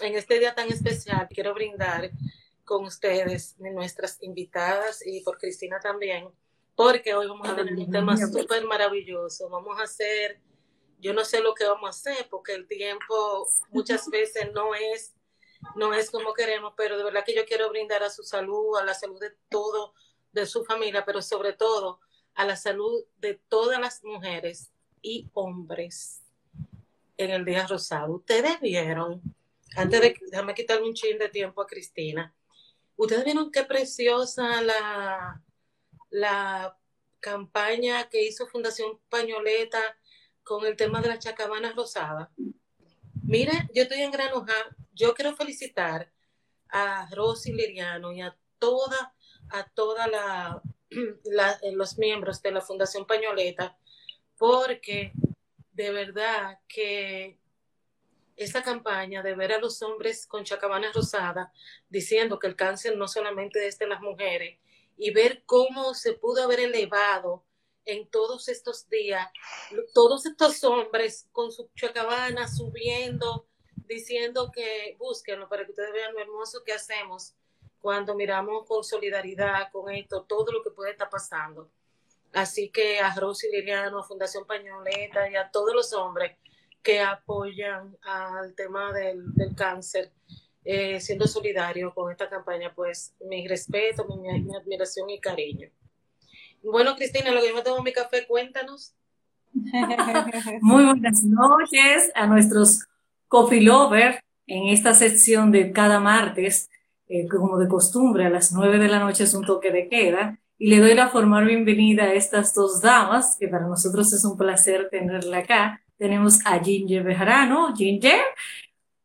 en este día tan especial quiero brindar con ustedes, nuestras invitadas y por Cristina también, porque hoy vamos a tener un tema súper maravilloso. Vamos a hacer, yo no sé lo que vamos a hacer, porque el tiempo muchas veces no es, no es como queremos, pero de verdad que yo quiero brindar a su salud, a la salud de todo, de su familia, pero sobre todo a la salud de todas las mujeres y hombres en el Día Rosado. Ustedes vieron, antes de, déjame quitarle un chin de tiempo a Cristina, ustedes vieron qué preciosa la, la campaña que hizo Fundación Pañoleta con el tema de la chacabana rosada. Mire, yo estoy en Granuja, yo quiero felicitar a Rosy Liriano y a toda, a toda la, los miembros de la Fundación Pañoleta, porque de verdad que esta campaña de ver a los hombres con chacabana rosada diciendo que el cáncer no solamente es de las mujeres y ver cómo se pudo haber elevado en todos estos días, todos estos hombres con su chacabana subiendo, diciendo que búsquenlo para que ustedes vean lo hermoso que hacemos cuando miramos con solidaridad con esto, todo lo que puede estar pasando. Así que a Rosy Liliano, a Fundación Pañoleta y a todos los hombres que apoyan al tema del, cáncer, eh, siendo solidario con esta campaña, pues mi respeto, mi, admiración y cariño. Bueno, Cristina, lo que yo me tomo mi café, cuéntanos. Muy buenas noches a nuestros coffee lovers en esta sección de cada martes, eh, como de costumbre, a las nueve de la noche es un toque de queda y le doy la formal bienvenida a estas dos damas, que para nosotros es un placer tenerla acá. Tenemos a Ginger Bejarano. Ginger,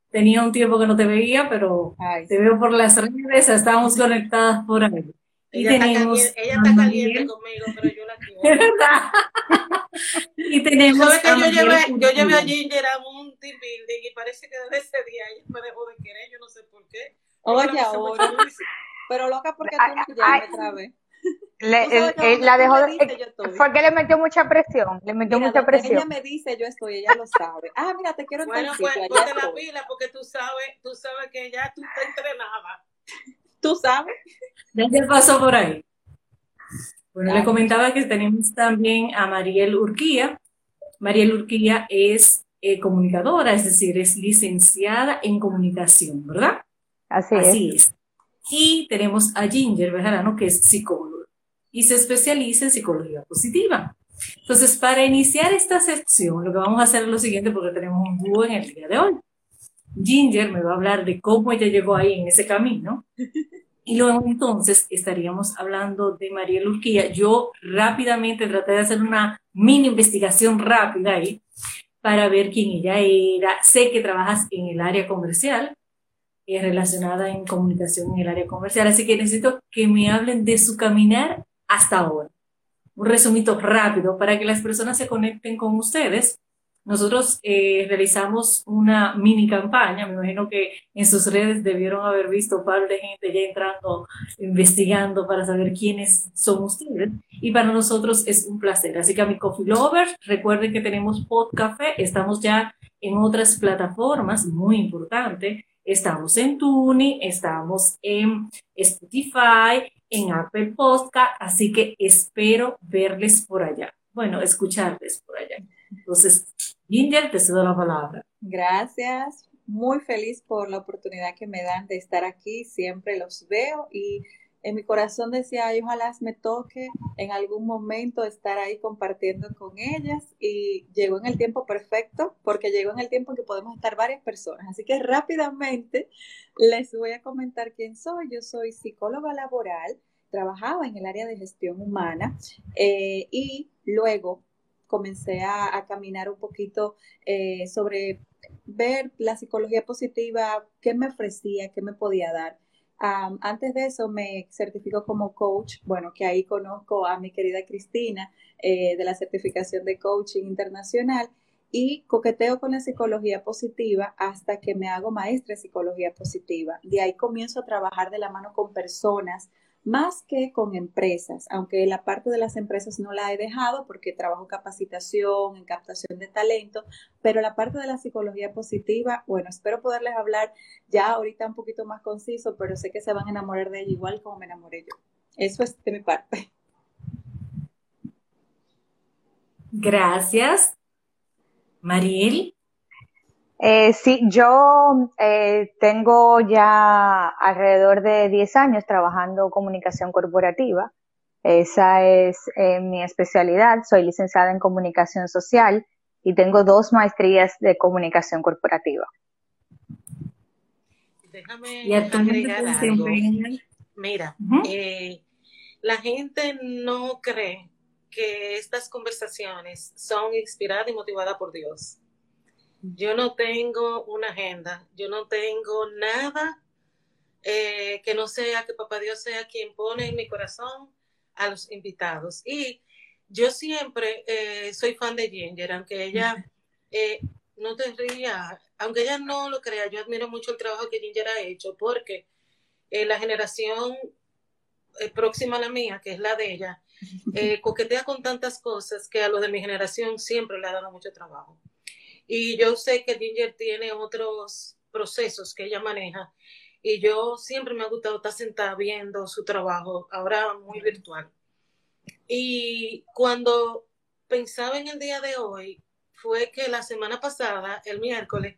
tenía un tiempo que no te veía, pero te veo por las redes, estamos conectadas por ahí. Y ella tenemos está ella está caliente conmigo, pero yo la quiero. y tenemos. ¿Sabes que yo llevé, yo llevé a Ginger a un team building y parece que desde ese día ella me dejó de querer, yo no sé por qué. Oye, ahora. Pero loca porque tú me llamas otra vez. Le, la dejó fue que le metió mucha presión le metió mucha presión ella me dice yo estoy ella lo sabe. Ah mira te quiero bueno pues ponte la pila porque tú sabes tú sabes que ya tú te entrenabas. Tú sabes ya pasó por ahí bueno le comentaba que tenemos también a Mariel Urquía. Mariel Urquía es eh, comunicadora es decir es licenciada en comunicación verdad así, así es. es. Y tenemos a Ginger Bejarano, que es psicólogo y se especializa en psicología positiva. Entonces, para iniciar esta sección, lo que vamos a hacer es lo siguiente, porque tenemos un dúo en el día de hoy. Ginger me va a hablar de cómo ella llegó ahí en ese camino. Y luego entonces estaríamos hablando de María Lurquía. Yo rápidamente traté de hacer una mini investigación rápida ahí para ver quién ella era. Sé que trabajas en el área comercial, es eh, relacionada en comunicación en el área comercial, así que necesito que me hablen de su caminar hasta ahora. Un resumito rápido para que las personas se conecten con ustedes. Nosotros eh, realizamos una mini campaña, me imagino que en sus redes debieron haber visto un par de gente ya entrando, investigando para saber quiénes son ustedes. Y para nosotros es un placer. Así que a mi coffee lovers, recuerden que tenemos Podcafé, estamos ya en otras plataformas, muy importante. Estamos en Tuni, estamos en Spotify, en Apple Podcast, así que espero verles por allá. Bueno, escucharles por allá. Entonces, Ginger, te cedo la palabra. Gracias. Muy feliz por la oportunidad que me dan de estar aquí. Siempre los veo y en mi corazón decía, Ay, ojalá me toque en algún momento estar ahí compartiendo con ellas y llegó en el tiempo perfecto porque llegó en el tiempo en que podemos estar varias personas. Así que rápidamente les voy a comentar quién soy. Yo soy psicóloga laboral, trabajaba en el área de gestión humana eh, y luego comencé a, caminar un poquito eh, sobre ver la psicología positiva, qué me ofrecía, qué me podía dar antes de eso me certifico como coach, bueno, que ahí conozco a mi querida Cristina eh, de la certificación de coaching internacional y coqueteo con la psicología positiva hasta que me hago maestra de psicología positiva. De ahí comienzo a trabajar de la mano con personas más que con empresas, aunque la parte de las empresas no la he dejado porque trabajo capacitación, en captación de talento, pero la parte de la psicología positiva, bueno, espero poderles hablar ya ahorita un poquito más conciso, pero sé que se van a enamorar de ella igual como me enamoré yo. Eso es de mi parte. Gracias. Mariel. Eh, sí, yo eh, tengo ya alrededor de 10 años trabajando comunicación corporativa. Esa es eh, mi especialidad. Soy licenciada en comunicación social y tengo dos maestrías de comunicación corporativa. Déjame agregar algo. Mira, la gente no cree que estas conversaciones son inspiradas y motivadas por Dios. Yo no tengo una agenda, yo no tengo nada eh, que no sea que Papá Dios sea quien pone en mi corazón a los invitados. Y yo siempre eh, soy fan de Ginger, aunque ella eh, no te ría, aunque ella no lo crea, yo admiro mucho el trabajo que Ginger ha hecho, porque la generación próxima a la mía, que es la de ella, coquetea con tantas cosas que a los de mi generación siempre le ha dado mucho trabajo. Y yo sé que Ginger tiene otros procesos que ella maneja y yo siempre me ha gustado estar sentada viendo su trabajo, ahora muy virtual. Y cuando pensaba en el día de hoy, fue que la semana pasada, el miércoles,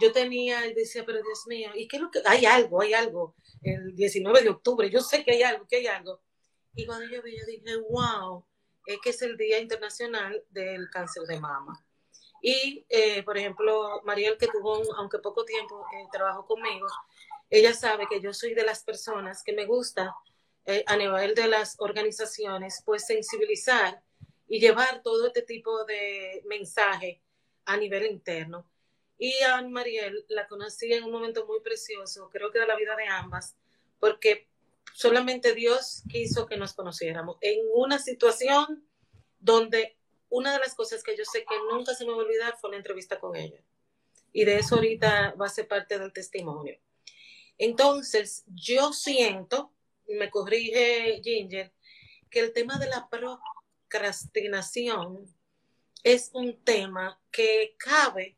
yo tenía, y decía, pero Dios mío, ¿y qué es lo que? Hay algo, hay algo. El 19 de octubre, yo sé que hay algo, que hay algo. Y cuando yo vi, yo dije, wow, es que es el Día Internacional del Cáncer de Mama. Y, eh, por ejemplo, Mariel, que tuvo, aunque poco tiempo, eh, trabajó conmigo, ella sabe que yo soy de las personas que me gusta eh, a nivel de las organizaciones, pues sensibilizar y llevar todo este tipo de mensaje a nivel interno. Y a Mariel la conocí en un momento muy precioso, creo que de la vida de ambas, porque solamente Dios quiso que nos conociéramos en una situación donde una de las cosas que yo sé que nunca se me va a olvidar fue la entrevista con ella. Y de eso ahorita va a ser parte del testimonio. Entonces, yo siento, me corrige Ginger, que el tema de la procrastinación es un tema que cabe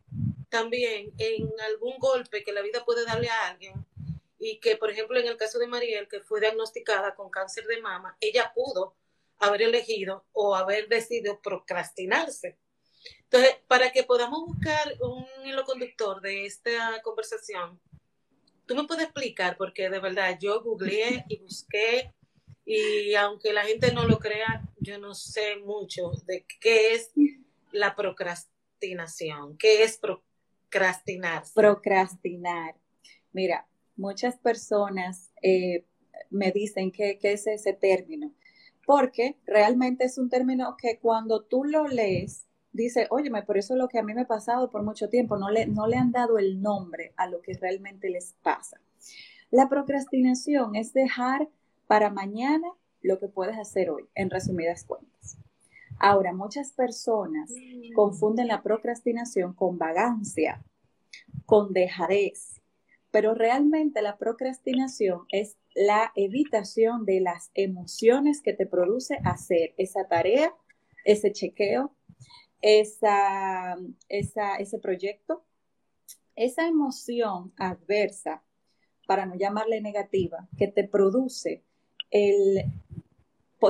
también en algún golpe que la vida puede darle a alguien y que, por ejemplo, en el caso de Mariel, que fue diagnosticada con cáncer de mama, ella pudo haber elegido o haber decidido procrastinarse. Entonces, para que podamos buscar un hilo conductor de esta conversación, tú me puedes explicar, porque de verdad yo googleé y busqué, y aunque la gente no lo crea, yo no sé mucho de qué es la procrastinación, qué es procrastinar. Procrastinar. Mira, muchas personas eh, me dicen que, que es ese término porque realmente es un término que cuando tú lo lees, dice, óyeme, por eso es lo que a mí me ha pasado por mucho tiempo, no le, no le han dado el nombre a lo que realmente les pasa. La procrastinación es dejar para mañana lo que puedes hacer hoy, en resumidas cuentas. Ahora, muchas personas mm. confunden la procrastinación con vagancia, con dejadez, pero realmente la procrastinación es la evitación de las emociones que te produce hacer esa tarea, ese chequeo, esa, ese proyecto, esa emoción adversa, para no llamarle negativa, que te produce el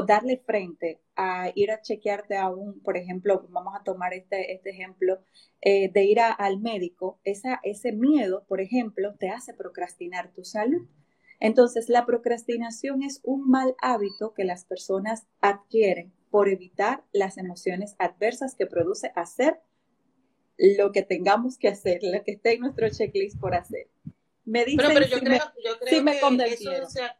darle frente a ir a chequearte a un, por ejemplo, vamos a tomar este, este ejemplo, eh, de ir al médico, esa, ese miedo, por ejemplo, te hace procrastinar tu salud. Entonces, la procrastinación es un mal hábito que las personas adquieren por evitar las emociones adversas que produce hacer lo que tengamos que hacer, lo que esté en nuestro checklist por hacer. Me dicen pero, yo, creo, yo creo que eso se ha,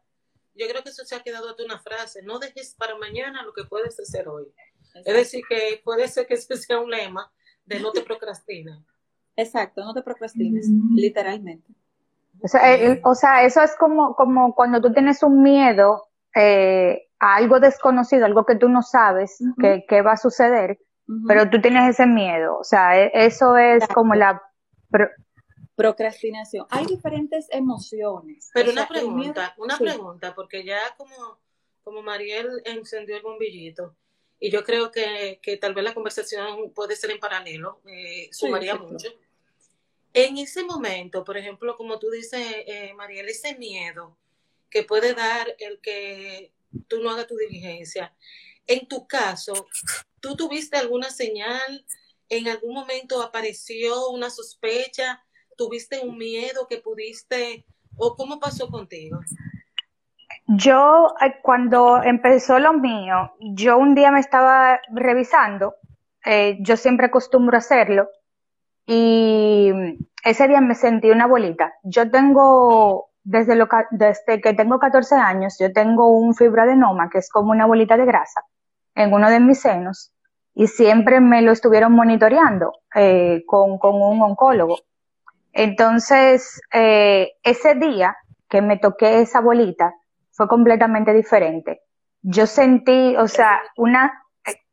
yo creo que eso se ha quedado de una frase, no dejes para mañana lo que puedes hacer hoy. Es decir, que puede ser que ese sea un lema de no te procrastines. Exacto, no te procrastines, literalmente. O sea, eh, o sea, eso es como, como cuando tú tienes un miedo eh, a algo desconocido, algo que tú no sabes que, va a suceder, pero tú tienes ese miedo. O sea, e, eso es como la Procrastinación. Hay diferentes emociones. Pero una pregunta, una pregunta, porque ya como, como Mariel encendió el bombillito, y yo creo que, tal vez la conversación puede ser en paralelo, eh, sumaría mucho. En ese momento, por ejemplo, como tú dices, eh, Mariel, ese miedo que puede dar el que tú no hagas tu diligencia, en tu caso, ¿tú tuviste alguna señal? ¿En algún momento apareció una sospecha? ¿Tuviste un miedo que pudiste o cómo pasó contigo? Yo, cuando empezó lo mío, yo un día me estaba revisando, eh, yo siempre acostumbro hacerlo, y ese día me sentí una bolita. Yo tengo, desde, lo, desde que tengo 14 años, yo tengo un fibroadenoma, que es como una bolita de grasa, en uno de mis senos, y siempre me lo estuvieron monitoreando eh, con, con un oncólogo. Entonces, eh, ese día que me toqué esa bolita fue completamente diferente. Yo sentí, o sea, una,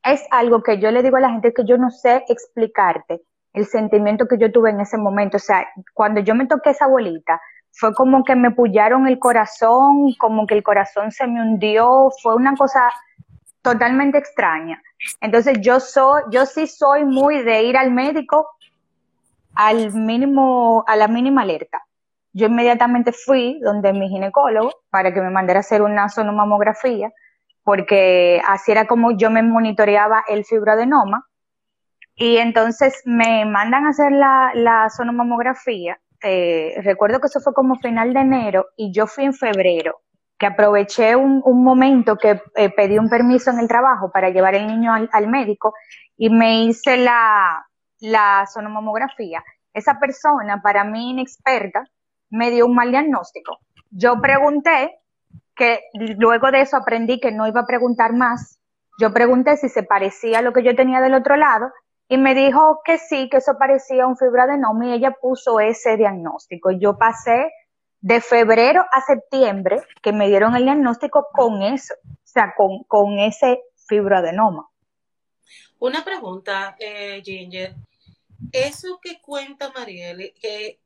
es algo que yo le digo a la gente que yo no sé explicarte el sentimiento que yo tuve en ese momento. O sea, cuando yo me toqué esa bolita, fue como que me pullaron el corazón, como que el corazón se me hundió, fue una cosa totalmente extraña. Entonces yo soy, yo sí soy muy de ir al médico al mínimo, a la mínima alerta. Yo inmediatamente fui donde mi ginecólogo para que me mandara a hacer una sonomamografía, porque así era como yo me monitoreaba el fibroadenoma. Y entonces me mandan a hacer la, la sonomamografía. Eh, recuerdo que eso fue como final de enero y yo fui en febrero, que aproveché un, un momento que eh, pedí un permiso en el trabajo para llevar el niño al, al médico y me hice la, la sonomamografía, esa persona, para mí inexperta, me dio un mal diagnóstico. Yo pregunté, que luego de eso aprendí que no iba a preguntar más. Yo pregunté si se parecía a lo que yo tenía del otro lado y me dijo que sí, que eso parecía un fibroadenoma y ella puso ese diagnóstico. Yo pasé de febrero a septiembre que me dieron el diagnóstico con eso, o sea, con, con ese fibroadenoma. Una pregunta, eh, Ginger. Eso que cuenta Marielle, que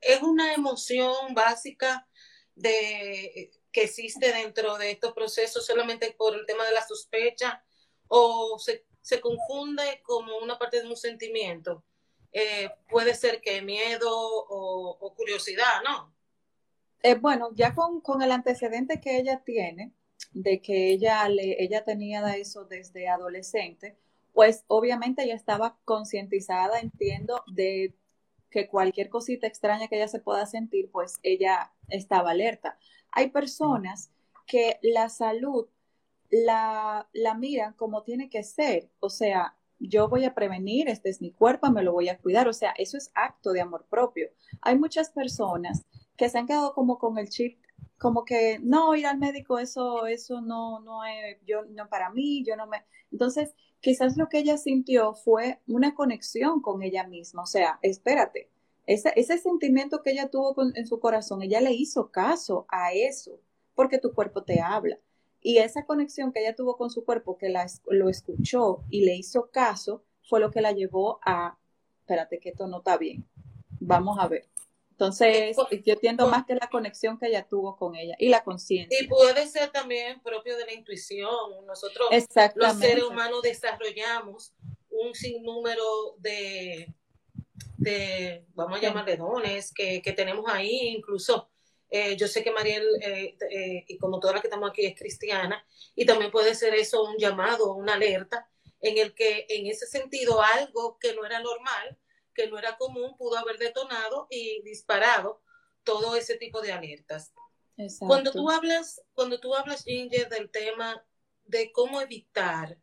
es una emoción básica de, que existe dentro de estos procesos solamente por el tema de la sospecha o se, confunde como una parte de un sentimiento. Eh, puede ser que miedo o, curiosidad, ¿no? Eh, bueno, ya con, con, el antecedente que ella tiene, de que ella, le, ella tenía eso desde adolescente, pues obviamente ella estaba concientizada, entiendo, de que cualquier cosita extraña que ella se pueda sentir, pues ella estaba alerta. Hay personas que la salud la, la miran como tiene que ser, o sea, yo voy a prevenir, este es mi cuerpo, me lo voy a cuidar, o sea, eso es acto de amor propio. Hay muchas personas que se han quedado como con el chip como que no ir al médico eso eso no no es yo no para mí yo no me entonces quizás lo que ella sintió fue una conexión con ella misma o sea espérate ese, ese sentimiento que ella tuvo en su corazón ella le hizo caso a eso porque tu cuerpo te habla. Y esa conexión que ella tuvo con su cuerpo que la, lo escuchó y le hizo caso fue lo que la llevó a espérate que esto no está bien vamos a ver entonces, yo entiendo más que la conexión que ella tuvo con ella y la conciencia. Y puede ser también propio de la intuición. Nosotros, los seres humanos, desarrollamos un sinnúmero de, de vamos a llamarle dones que, tenemos ahí. Incluso, eh, yo sé que Mariel, eh, eh, y como toda la que estamos aquí, es cristiana, y también puede ser eso un llamado, una alerta, en el que en ese sentido algo que no era normal, que no era común pudo haber detonado y disparado todo ese tipo de alertas. Cuando tú hablas, cuando tú hablas, Ginger, del tema de cómo evitar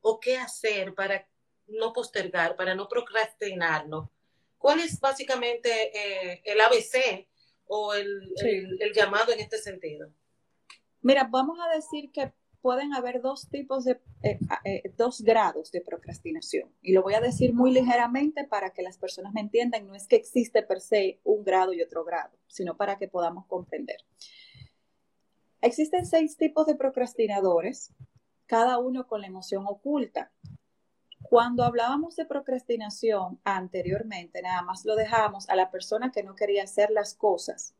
o qué hacer para no postergar, para no procrastinarlo, ¿cuál es básicamente eh, el ABC o el, el llamado en este sentido? Mira, vamos a decir que pueden haber dos tipos de, eh, eh, dos grados de procrastinación. Y lo voy a decir muy ligeramente para que las personas me entiendan. No es que existe per se un grado y otro grado, sino para que podamos comprender. Existen seis tipos de procrastinadores, cada uno con la emoción oculta. Cuando hablábamos de procrastinación anteriormente, nada más lo dejábamos a la persona que no quería hacer las cosas.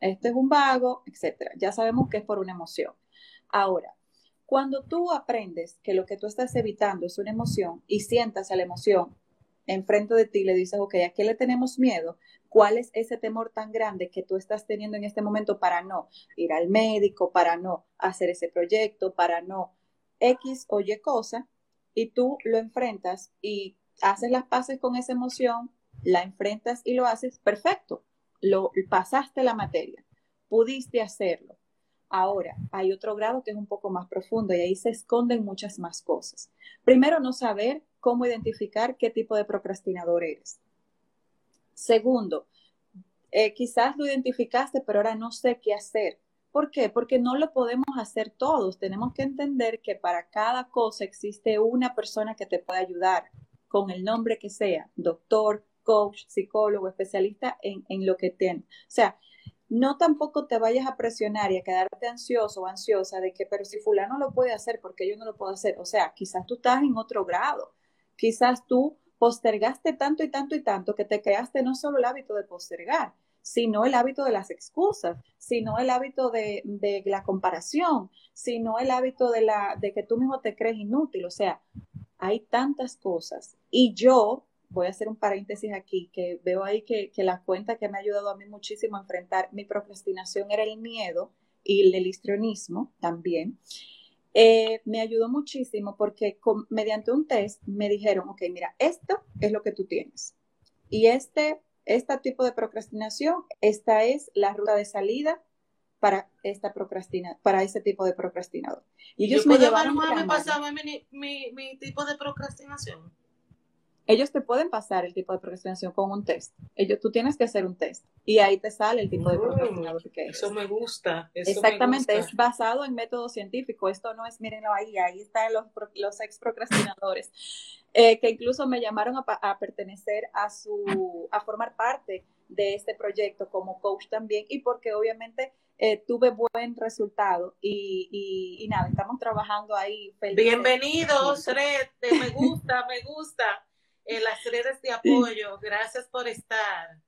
Este es un vago, etcétera. Ya sabemos que es por una emoción. Ahora, cuando tú aprendes que lo que tú estás evitando es una emoción y sientas a la emoción enfrente de ti le dices, ok, ¿a qué le tenemos miedo? ¿Cuál es ese temor tan grande que tú estás teniendo en este momento para no ir al médico, para no hacer ese proyecto, para no X o Y cosa? Y tú lo enfrentas y haces las paces con esa emoción, la enfrentas y lo haces perfecto. Lo pasaste la materia, pudiste hacerlo. Ahora, hay otro grado que es un poco más profundo y ahí se esconden muchas más cosas. Primero, no saber cómo identificar qué tipo de procrastinador eres. Segundo, eh, quizás lo identificaste, pero ahora no sé qué hacer. ¿Por qué? Porque no lo podemos hacer todos. Tenemos que entender que para cada cosa existe una persona que te puede ayudar, con el nombre que sea, doctor, coach, psicólogo, especialista en, en lo que tiene. O sea, no tampoco te vayas a presionar y a quedarte ansioso o ansiosa de que, pero si fulano lo puede hacer, porque yo no lo puedo hacer? O sea, quizás tú estás en otro grado, quizás tú postergaste tanto y tanto y tanto que te creaste no solo el hábito de postergar, sino el hábito de las excusas, sino el hábito de, de la comparación, sino el hábito de, la, de que tú mismo te crees inútil. O sea, hay tantas cosas. Y yo voy a hacer un paréntesis aquí, que veo ahí que, la cuenta que me ha ayudado a mí muchísimo a enfrentar mi procrastinación era el miedo y el histrionismo también. Eh, me ayudó muchísimo porque mediante un test me dijeron, ok, mira, esto es lo que tú tienes. Y este, este tipo de procrastinación, esta es la ruta de salida para esta procrastina, para ese tipo de procrastinador. Y ellos me llevaron me pasaba mi, mi, mi tipo de procrastinación? Ellos te pueden pasar el tipo de procrastinación con un test. Ellos, tú tienes que hacer un test y ahí te sale el tipo de mm, procrastinador que es. Eso me gusta. Exactamente, es basado en método científico. Esto no es, mírenlo ahí, ahí están los, los ex procrastinadores, eh, que incluso me llamaron a, pertenecer a su, a formar parte de este proyecto como coach también y porque obviamente eh, tuve buen resultado y, y, nada, estamos trabajando ahí. Bienvenidos, Red, me gusta, me gusta en las redes de apoyo. Gracias por estar.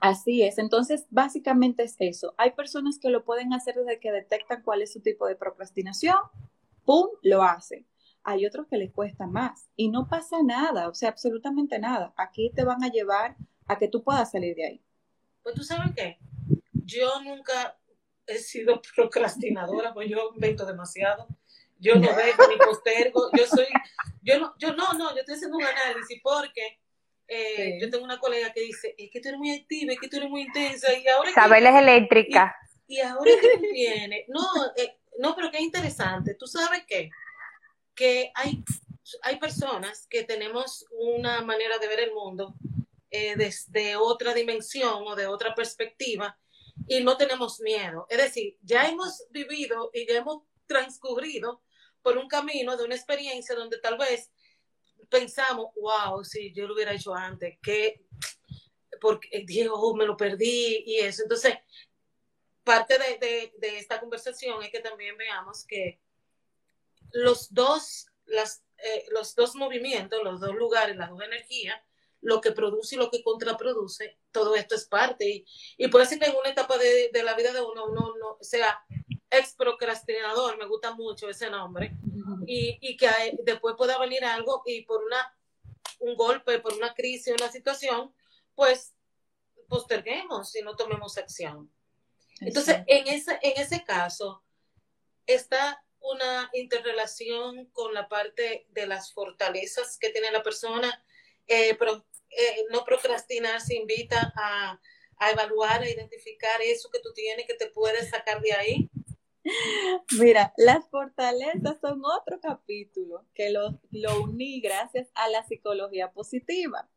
Así es, entonces básicamente es eso. Hay personas que lo pueden hacer desde que detectan cuál es su tipo de procrastinación, ¡pum!, lo hacen. Hay otros que les cuesta más y no pasa nada, o sea, absolutamente nada. Aquí te van a llevar a que tú puedas salir de ahí. Pues tú sabes qué, yo nunca he sido procrastinadora, pues yo invento demasiado yo no dejo ni postergo, yo soy, yo no, yo no, no, yo estoy haciendo un análisis porque eh, yo tengo una colega que dice, es que tú eres muy activa, es que tú eres muy intensa y ahora... Sabeles eléctrica. Y, ahora que viene, no, eh, no, pero qué interesante, tú sabes qué, que hay, hay personas que tenemos una manera de ver el mundo eh, desde otra dimensión o de otra perspectiva y no tenemos miedo. Es decir, ya hemos vivido y ya hemos transcurrido por un camino de una experiencia donde tal vez pensamos, wow, si yo lo hubiera hecho antes, que porque Diego me lo perdí y eso. Entonces, parte de, esta conversación es que también veamos que los dos, las, eh, los dos movimientos, los dos lugares, las dos energías, lo que produce y lo que contraproduce, todo esto es parte. Y, y puede ser que en una etapa de, de la vida de uno, uno no sea ex procrastinador, me gusta mucho ese nombre, y, y que después pueda venir algo y por una, un golpe, por una crisis, una situación, pues posterguemos y no tomemos acción. Entonces, en ese, en ese caso, está una interrelación con la parte de las fortalezas que tiene la persona. Eh, pero, eh, no procrastinar se invita a, a, evaluar, a identificar eso que tú tienes que te puedes sacar de ahí Mira, las fortalezas son otro capítulo que lo, lo uní gracias a la psicología positiva.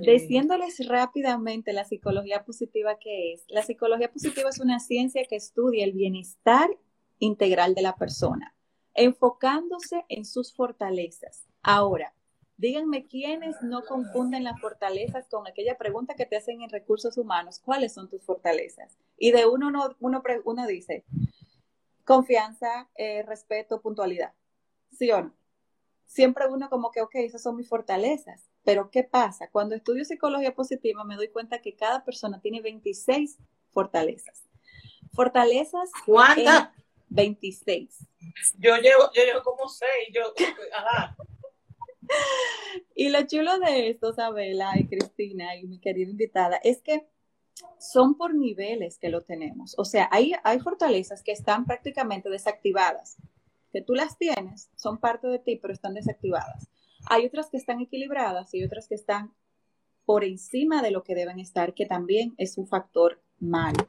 Diciéndoles rápidamente la psicología positiva que es. La psicología positiva es una ciencia que estudia el bienestar integral de la persona, enfocándose en sus fortalezas. Ahora, díganme quiénes no confunden las fortalezas con aquella pregunta que te hacen en recursos humanos, ¿cuáles son tus fortalezas? Y de uno uno, uno, uno dice, Confianza, eh, respeto, puntualidad. ¿Sí o no? siempre uno como que, ok, esas son mis fortalezas. Pero ¿qué pasa? Cuando estudio psicología positiva me doy cuenta que cada persona tiene 26 fortalezas. Fortalezas. ¿Cuántas? 26. Yo llevo, yo llevo como 6. Yo, ajá. Y lo chulo de esto, Isabela y Cristina y mi querida invitada, es que son por niveles que lo tenemos. O sea, hay, hay fortalezas que están prácticamente desactivadas, que tú las tienes, son parte de ti, pero están desactivadas. Hay otras que están equilibradas y otras que están por encima de lo que deben estar, que también es un factor malo.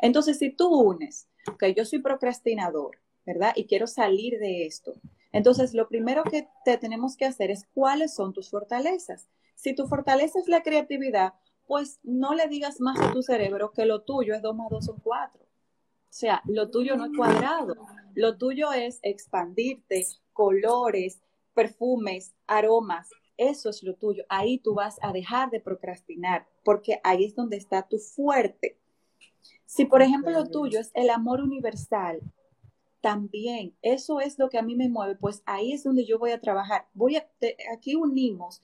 Entonces, si tú unes, que yo soy procrastinador, ¿verdad? Y quiero salir de esto. Entonces, lo primero que te tenemos que hacer es cuáles son tus fortalezas. Si tu fortaleza es la creatividad, pues no le digas más a tu cerebro que lo tuyo es 2 más 2 son 4. O sea, lo tuyo no es cuadrado. Lo tuyo es expandirte, colores, perfumes, aromas. Eso es lo tuyo. Ahí tú vas a dejar de procrastinar, porque ahí es donde está tu fuerte. Si, por ejemplo, lo tuyo es el amor universal, también eso es lo que a mí me mueve, pues ahí es donde yo voy a trabajar. Voy a, aquí unimos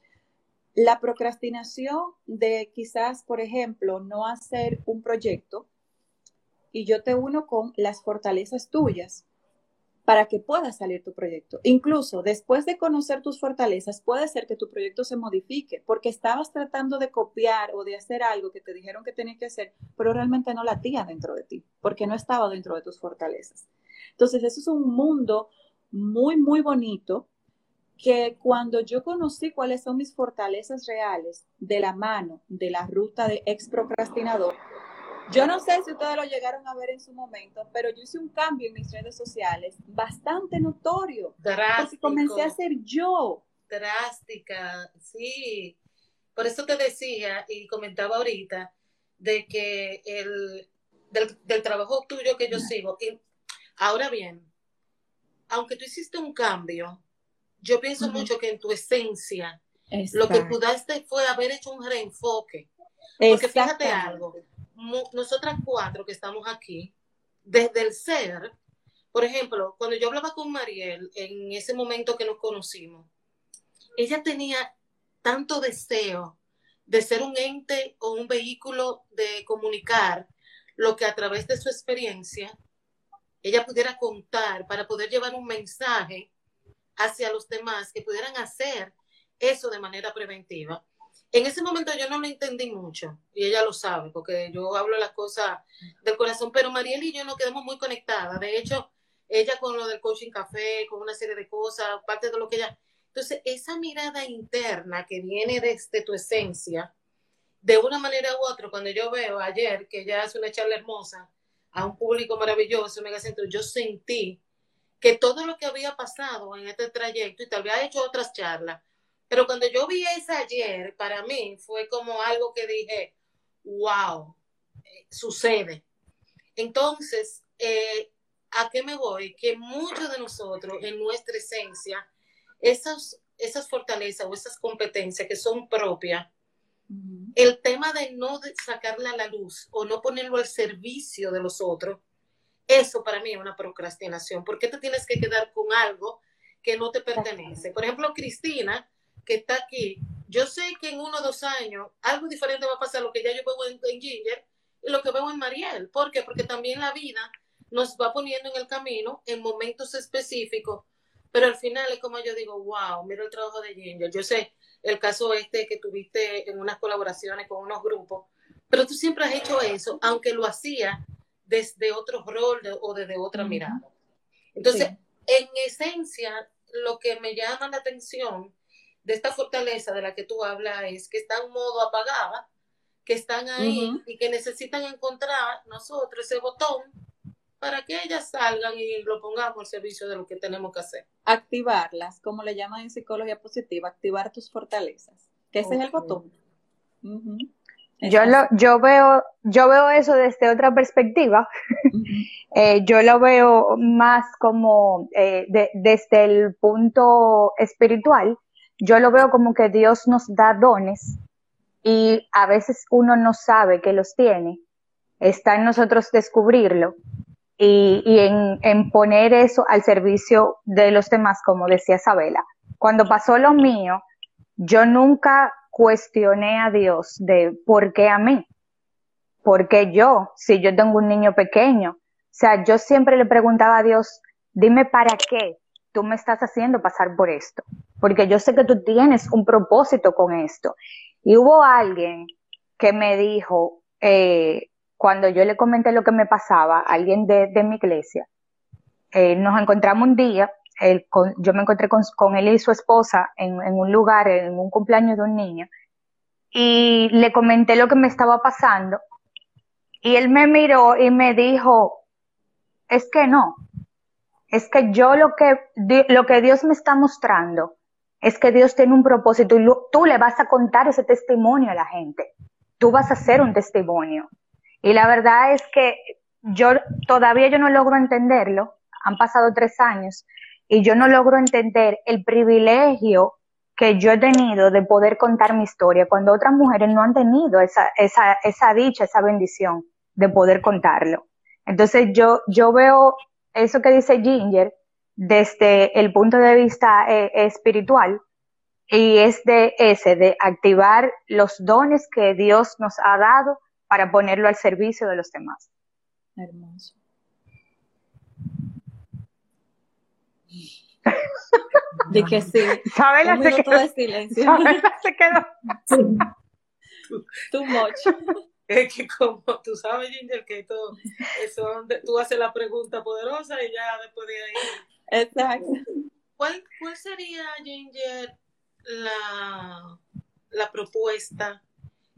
la procrastinación de quizás, por ejemplo, no hacer un proyecto y yo te uno con las fortalezas tuyas para que pueda salir tu proyecto. Incluso después de conocer tus fortalezas, puede ser que tu proyecto se modifique porque estabas tratando de copiar o de hacer algo que te dijeron que tenías que hacer, pero realmente no latía dentro de ti porque no estaba dentro de tus fortalezas. Entonces, eso es un mundo muy, muy bonito que cuando yo conocí cuáles son mis fortalezas reales de la mano de la ruta de ex procrastinador, yo no sé si ustedes lo llegaron a ver en su momento, pero yo hice un cambio en mis redes sociales bastante notorio. Drástico. Comencé a ser yo. Drástica, sí. Por eso te decía y comentaba ahorita de que el, del, trabajo tuyo que yo sigo. Y ahora bien, aunque tú hiciste un cambio, yo pienso mucho que en tu esencia, lo que pudiste fue haber hecho un reenfoque. Porque fíjate algo, nosotras cuatro que estamos aquí, desde el ser, por ejemplo, cuando yo hablaba con Mariel en ese momento que nos conocimos, ella tenía tanto deseo de ser un ente o un vehículo de comunicar lo que a través de su experiencia ella pudiera contar para poder llevar un mensaje hacia los demás que pudieran hacer eso de manera preventiva. En ese momento yo no lo entendí mucho y ella lo sabe porque yo hablo las cosas del corazón, pero Mariel y yo nos quedamos muy conectadas. De hecho, ella con lo del coaching café, con una serie de cosas, parte de lo que ella... Entonces, esa mirada interna que viene desde tu esencia, de una manera u otra, cuando yo veo ayer que ella hace una charla hermosa a un público maravilloso, Megacentro, yo sentí que todo lo que había pasado en este trayecto, y te había hecho otras charlas, pero cuando yo vi esa ayer, para mí fue como algo que dije, wow, eh, sucede. Entonces, eh, ¿a qué me voy? Que muchos de nosotros, en nuestra esencia, esas, esas fortalezas o esas competencias que son propias, el tema de no sacarla a la luz o no ponerlo al servicio de los otros, eso para mí es una procrastinación. ¿Por qué te tienes que quedar con algo que no te pertenece? Por ejemplo, Cristina, que está aquí, yo sé que en uno o dos años algo diferente va a pasar lo que ya yo veo en, Ginger y lo que veo en Mariel. ¿Por qué? Porque también la vida nos va poniendo en el camino en momentos específicos, pero al final es como yo digo, wow, mira el trabajo de Ginger. Yo sé el caso este que tuviste en unas colaboraciones con unos grupos, pero tú siempre has hecho eso, aunque lo hacía desde otro rol o desde otra mirada. Entonces, en esencia, lo que me llama la atención de esta fortaleza de la que tú hablas es que está en modo apagada, que están ahí y que necesitan encontrar nosotros ese botón para que ellas salgan y lo pongamos al servicio de lo que tenemos que hacer. Activarlas, como le llaman en psicología positiva, activar tus fortalezas, que ese es el botón. Yo, lo, yo, veo, yo veo eso desde otra perspectiva. Eh, yo lo veo más como eh, desde el punto espiritual. Yo lo veo como que Dios nos da dones y a veces uno no sabe que los tiene. Está en nosotros descubrirlo y, y en, en, poner eso al servicio de los demás, como decía Isabela. cuando pasó lo mío, yo nunca cuestioné a Dios de por qué a mí, por qué yo, si yo tengo un niño pequeño. O sea, yo siempre le preguntaba a Dios, dime para qué tú me estás haciendo pasar por esto, porque yo sé que tú tienes un propósito con esto. Y hubo alguien que me dijo, eh, cuando yo le comenté lo que me pasaba, alguien de, mi iglesia, eh, nos encontramos un día, yo me encontré con, él y su esposa en, un lugar, en un cumpleaños de un niño, y le comenté lo que me estaba pasando, y él me miró y me dijo, es que no, es que yo lo que, lo que Dios me está mostrando es que Dios tiene un propósito y tú le vas a contar ese testimonio a la gente. Tú vas a hacer un testimonio. Y la verdad es que yo todavía yo no logro entenderlo. Han pasado tres años y yo no logro entender el privilegio que yo he tenido de poder contar mi historia cuando otras mujeres no han tenido esa, esa, esa dicha, esa bendición de poder contarlo. Entonces yo, yo veo eso que dice Ginger desde el punto de vista eh, espiritual y es de ese, de activar los dones que Dios nos ha dado para ponerlo al servicio de los demás. Hermoso. De que sí. Sabela Un se quedó. de silencio. Sabela se quedó. Too much. Es que como tú sabes, Ginger, que todo eso, tú haces la pregunta poderosa y ya después de ahí. Exacto. ¿Cuál, cuál sería, Ginger, la, la propuesta?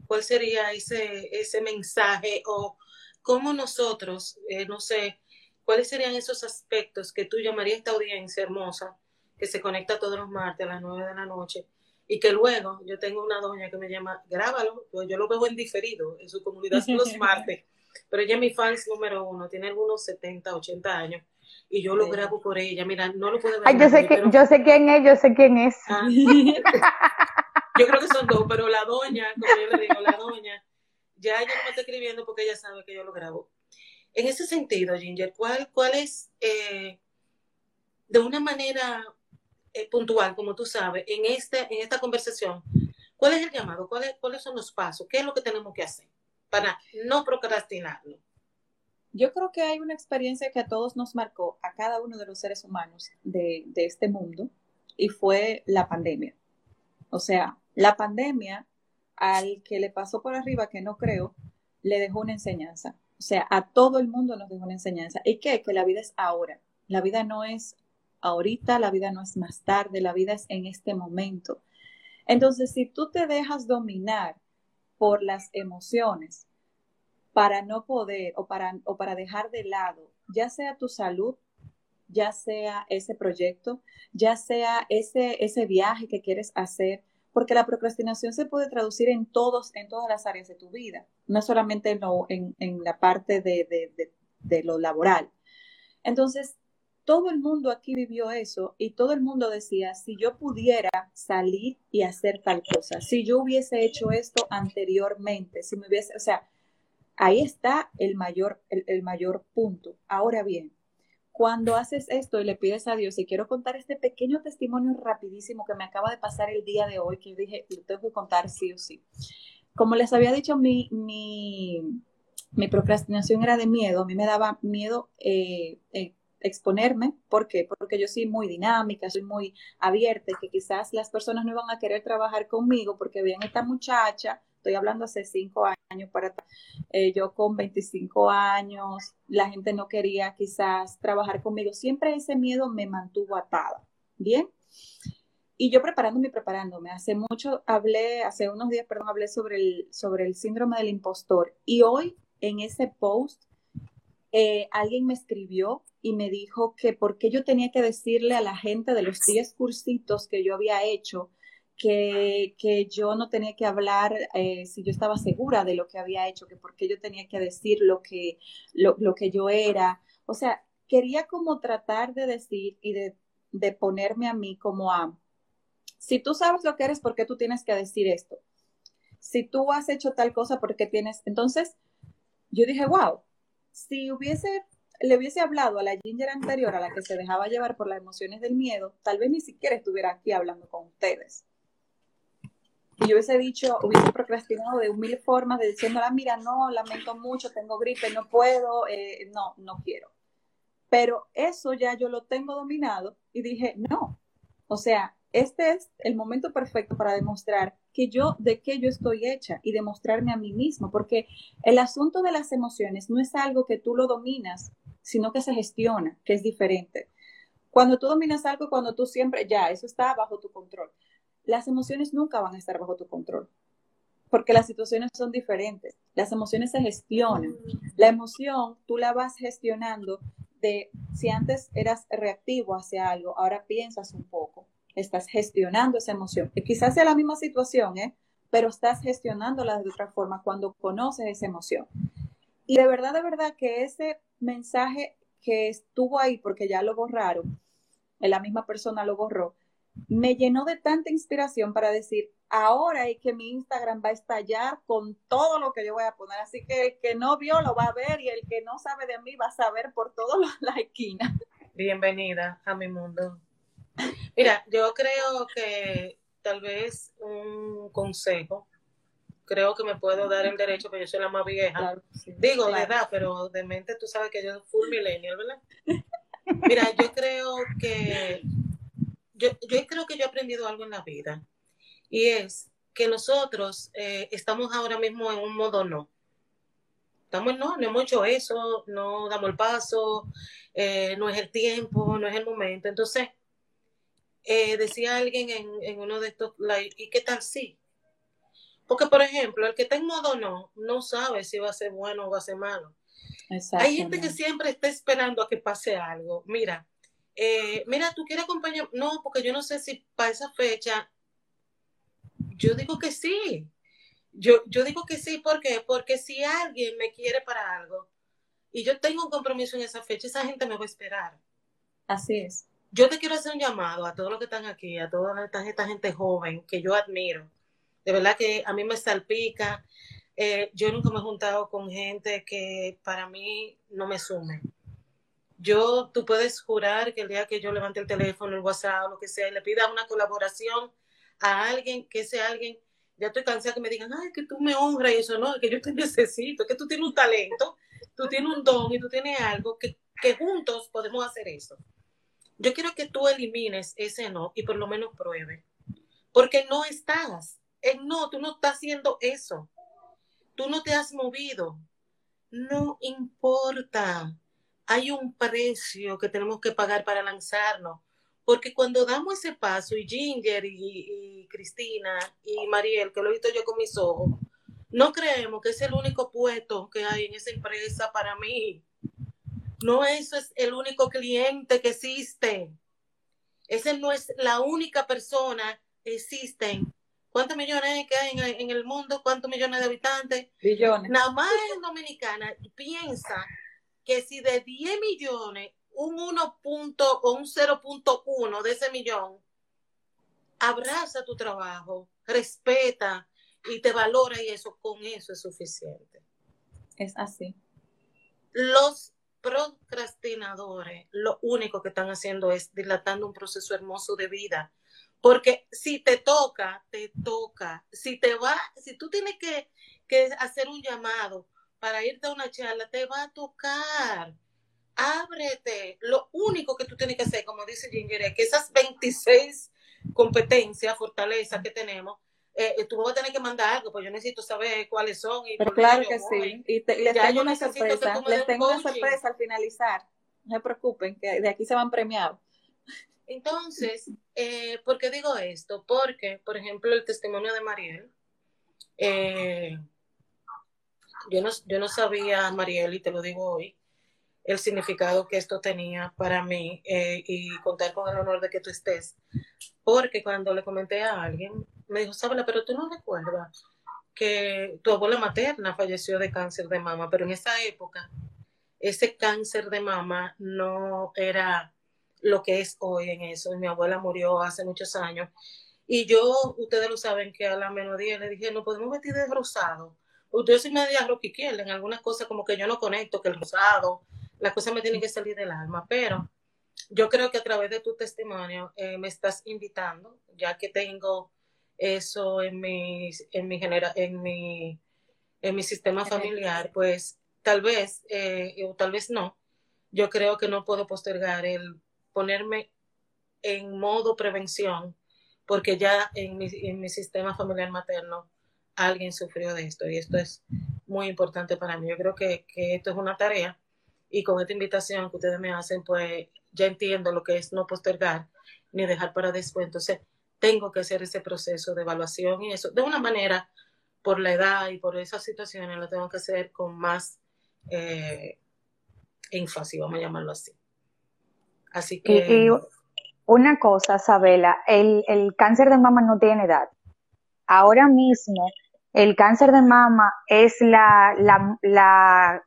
¿Cuál sería ese, ese mensaje? O cómo nosotros, eh, no sé, cuáles serían esos aspectos que tú llamarías esta audiencia hermosa que se conecta todos los martes a las nueve de la noche? y que luego yo tengo una doña que me llama, grábalo, yo, lo veo en diferido en su comunidad los martes, pero ella es mi fans número uno, tiene algunos 70, 80 años y yo lo grabo por ella, mira, no lo puede ver. Ay, yo, sé que, yo sé quién es, yo sé quién es. Ah. yo creo que son dos, pero la doña, como yo le digo, la doña, ya ella no me está escribiendo porque ella sabe que yo lo grabo. En ese sentido, Ginger, ¿cuál, cuál es, eh, de una manera eh, puntual, como tú sabes, en, este, en esta conversación, ¿cuál es el llamado? ¿Cuáles, ¿Cuáles son los pasos? ¿Qué es lo que tenemos que hacer para no procrastinarlo? Yo creo que hay una experiencia que a todos nos marcó, a cada uno de los seres humanos de, de este mundo, y fue la pandemia. O sea, la pandemia, al que le pasó por arriba, que no creo, le dejó una enseñanza. O sea, a todo el mundo nos dejó una enseñanza. ¿Y qué? Que la vida es ahora. La vida no es ahorita, la vida no es más tarde, la vida es en este momento. Entonces, si tú te dejas dominar por las emociones para no poder o para, o para dejar de lado, ya sea tu salud, ya sea ese proyecto, ya sea ese, ese viaje que quieres hacer, porque la procrastinación se puede traducir en, todos, en todas las áreas de tu vida, no solamente en, la parte de, de, de lo laboral. Entonces, todo el mundo aquí vivió eso y todo el mundo decía, si yo pudiera salir y hacer tal cosa, si yo hubiese hecho esto anteriormente, si me hubiese, o sea, ahí está el mayor, el, mayor punto. Ahora bien, cuando haces esto y le pides a Dios, y quiero contar este pequeño testimonio rapidísimo que me acaba de pasar el día de hoy, que yo dije, lo tengo que contar sí o sí. Como les había dicho, mi, mi, mi procrastinación era de miedo, a mí me daba miedo eh, eh, exponerme. ¿Por qué? Porque yo soy muy dinámica, soy muy abierta que quizás las personas no iban a querer trabajar conmigo porque vean esta muchacha, estoy hablando hace cinco años para eh, yo con 25 años, la gente no quería quizás trabajar conmigo. Siempre ese miedo me mantuvo atada. Bien. Y yo preparándome y preparándome, hace mucho hablé, hace unos días, perdón, hablé sobre el, sobre el síndrome del impostor. Y hoy en ese post, eh, alguien me escribió y me dijo que por qué yo tenía que decirle a la gente de los 10 cursitos que yo había hecho que, que yo no tenía que hablar eh, si yo estaba segura de lo que había hecho, que por qué yo tenía que decir lo que, lo, lo que yo era. O sea, quería como tratar de decir y de, de ponerme a mí como a, si tú sabes lo que eres, ¿por qué tú tienes que decir esto? Si tú has hecho tal cosa, ¿por qué tienes? Entonces, yo dije, wow, si hubiese le hubiese hablado a la Ginger anterior, a la que se dejaba llevar por las emociones del miedo, tal vez ni siquiera estuviera aquí hablando con ustedes. Y yo hubiese dicho, hubiese procrastinado de mil formas, de diciéndola, mira, no, lamento mucho, tengo gripe, no puedo, eh, no, no quiero. Pero eso ya yo lo tengo dominado y dije, no, o sea, este es el momento perfecto para demostrar que yo, de qué yo estoy hecha y demostrarme a mí mismo, porque el asunto de las emociones no es algo que tú lo dominas, sino que se gestiona, que es diferente. Cuando tú dominas algo, cuando tú siempre, ya, eso está bajo tu control. Las emociones nunca van a estar bajo tu control, porque las situaciones son diferentes. Las emociones se gestionan. La emoción tú la vas gestionando de si antes eras reactivo hacia algo, ahora piensas un poco estás gestionando esa emoción. Que quizás sea la misma situación, ¿eh? pero estás gestionándola de otra forma cuando conoces esa emoción. Y de verdad, de verdad que ese mensaje que estuvo ahí, porque ya lo borraron, la misma persona lo borró, me llenó de tanta inspiración para decir, ahora es que mi Instagram va a estallar con todo lo que yo voy a poner. Así que el que no vio lo va a ver y el que no sabe de mí va a saber por todas las esquinas. Bienvenida a mi mundo. Mira, yo creo que tal vez un consejo, creo que me puedo dar el derecho, porque yo soy la más vieja. Digo, de edad, pero de mente tú sabes que yo soy full millennial, ¿verdad? Mira, yo creo que yo, yo creo que yo he aprendido algo en la vida y es que nosotros eh, estamos ahora mismo en un modo no. Estamos no, no hemos hecho eso, no damos el paso, eh, no es el tiempo, no es el momento. Entonces, eh, decía alguien en, uno de estos ¿y qué tal si? Porque, por ejemplo, el que está en modo no, no sabe si va a ser bueno o va a ser malo. Hay gente que siempre está esperando a que pase algo. Mira, eh, mira, tú quieres acompañar. No, porque yo no sé si para esa fecha. Yo digo que sí. Yo, yo digo que sí, ¿por qué? Porque si alguien me quiere para algo y yo tengo un compromiso en esa fecha, esa gente me va a esperar. Así es yo te quiero hacer un llamado a todos los que están aquí, a toda esta, gente joven que yo admiro. De verdad que a mí me salpica. Eh, yo nunca me he juntado con gente que para mí no me sume. Yo, tú puedes jurar que el día que yo levante el teléfono, el WhatsApp, lo que sea, y le pida una colaboración a alguien, que ese alguien, ya estoy cansada que me digan, ay, que tú me honras y eso, no, que yo te necesito, que tú tienes un talento, tú tienes un don y tú tienes algo, que, que juntos podemos hacer eso. Yo quiero que tú elimines ese no y por lo menos pruebe. Porque no estás. En no, tú no estás haciendo eso. Tú no te has movido. No importa. Hay un precio que tenemos que pagar para lanzarnos. Porque cuando damos ese paso, y Ginger y, Cristina y Mariel, que lo he visto yo con mis ojos, no creemos que es el único puesto que hay en esa empresa para mí. No, eso es el único cliente que existe. Ese no es la única persona que existen. ¿Cuántos millones hay en, el mundo? ¿Cuántos millones de habitantes? Billones. Nada más en Dominicana piensa que si de 10 millones, un 1 punto o un 0.1 de ese millón abraza tu trabajo, respeta y te valora y eso, con eso es suficiente. Es así. Los procrastinadores lo único que están haciendo es dilatando un proceso hermoso de vida. Porque si te toca, te toca. Si te va, si tú tienes que, hacer un llamado para irte a una charla, te va a tocar. Ábrete. Lo único que tú tienes que hacer, como dice Ginger, es que esas 26 competencias, fortalezas que tenemos, eh, eh, tú vas a tener que mandar algo, pues yo necesito saber cuáles son. Y Pero claro que sí. Y, les tengo una sorpresa. Les tengo una sorpresa al finalizar. No se preocupen, que de aquí se van premiados. Entonces, eh, ¿por qué digo esto? Porque, por ejemplo, el testimonio de Mariel, eh, yo, no, yo no sabía, Mariel, y te lo digo hoy, el significado que esto tenía para mí y contar con el honor de que tú estés. Porque cuando le comenté a alguien, me dijo, Sabela, pero tú no recuerdas que tu abuela materna falleció de cáncer de mama, pero en esa época ese cáncer de mama no era lo que es hoy en eso. Mi abuela murió hace muchos años. Y yo, ustedes lo saben, que a la menodía le dije, no podemos vestir de. Yo soy media roquiquiel, en algunas cosas como que yo no conecto, que el rosado, la cosa me tiene que salir del alma, pero yo creo que a través de tu testimonio eh, me estás invitando, ya que tengo eso en mi, en mi, genera, en mi, en mi sistema familiar, pues tal vez, eh, o tal vez no, yo creo que no puedo postergar el ponerme en modo prevención, porque ya en mi, en mi sistema familiar materno alguien sufrió de esto y esto es muy importante para mí. Yo creo que, que esto es una tarea y con esta invitación que ustedes me hacen, pues ya entiendo lo que es no postergar ni dejar para después. Entonces, tengo que hacer ese proceso de evaluación y eso, de una manera, por la edad y por esas situaciones, lo tengo que hacer con más eh, énfasis, vamos a llamarlo así. Así que... Una cosa, Sabela, el, el cáncer de mama no tiene edad. Ahora mismo, el cáncer de mama es la, la, la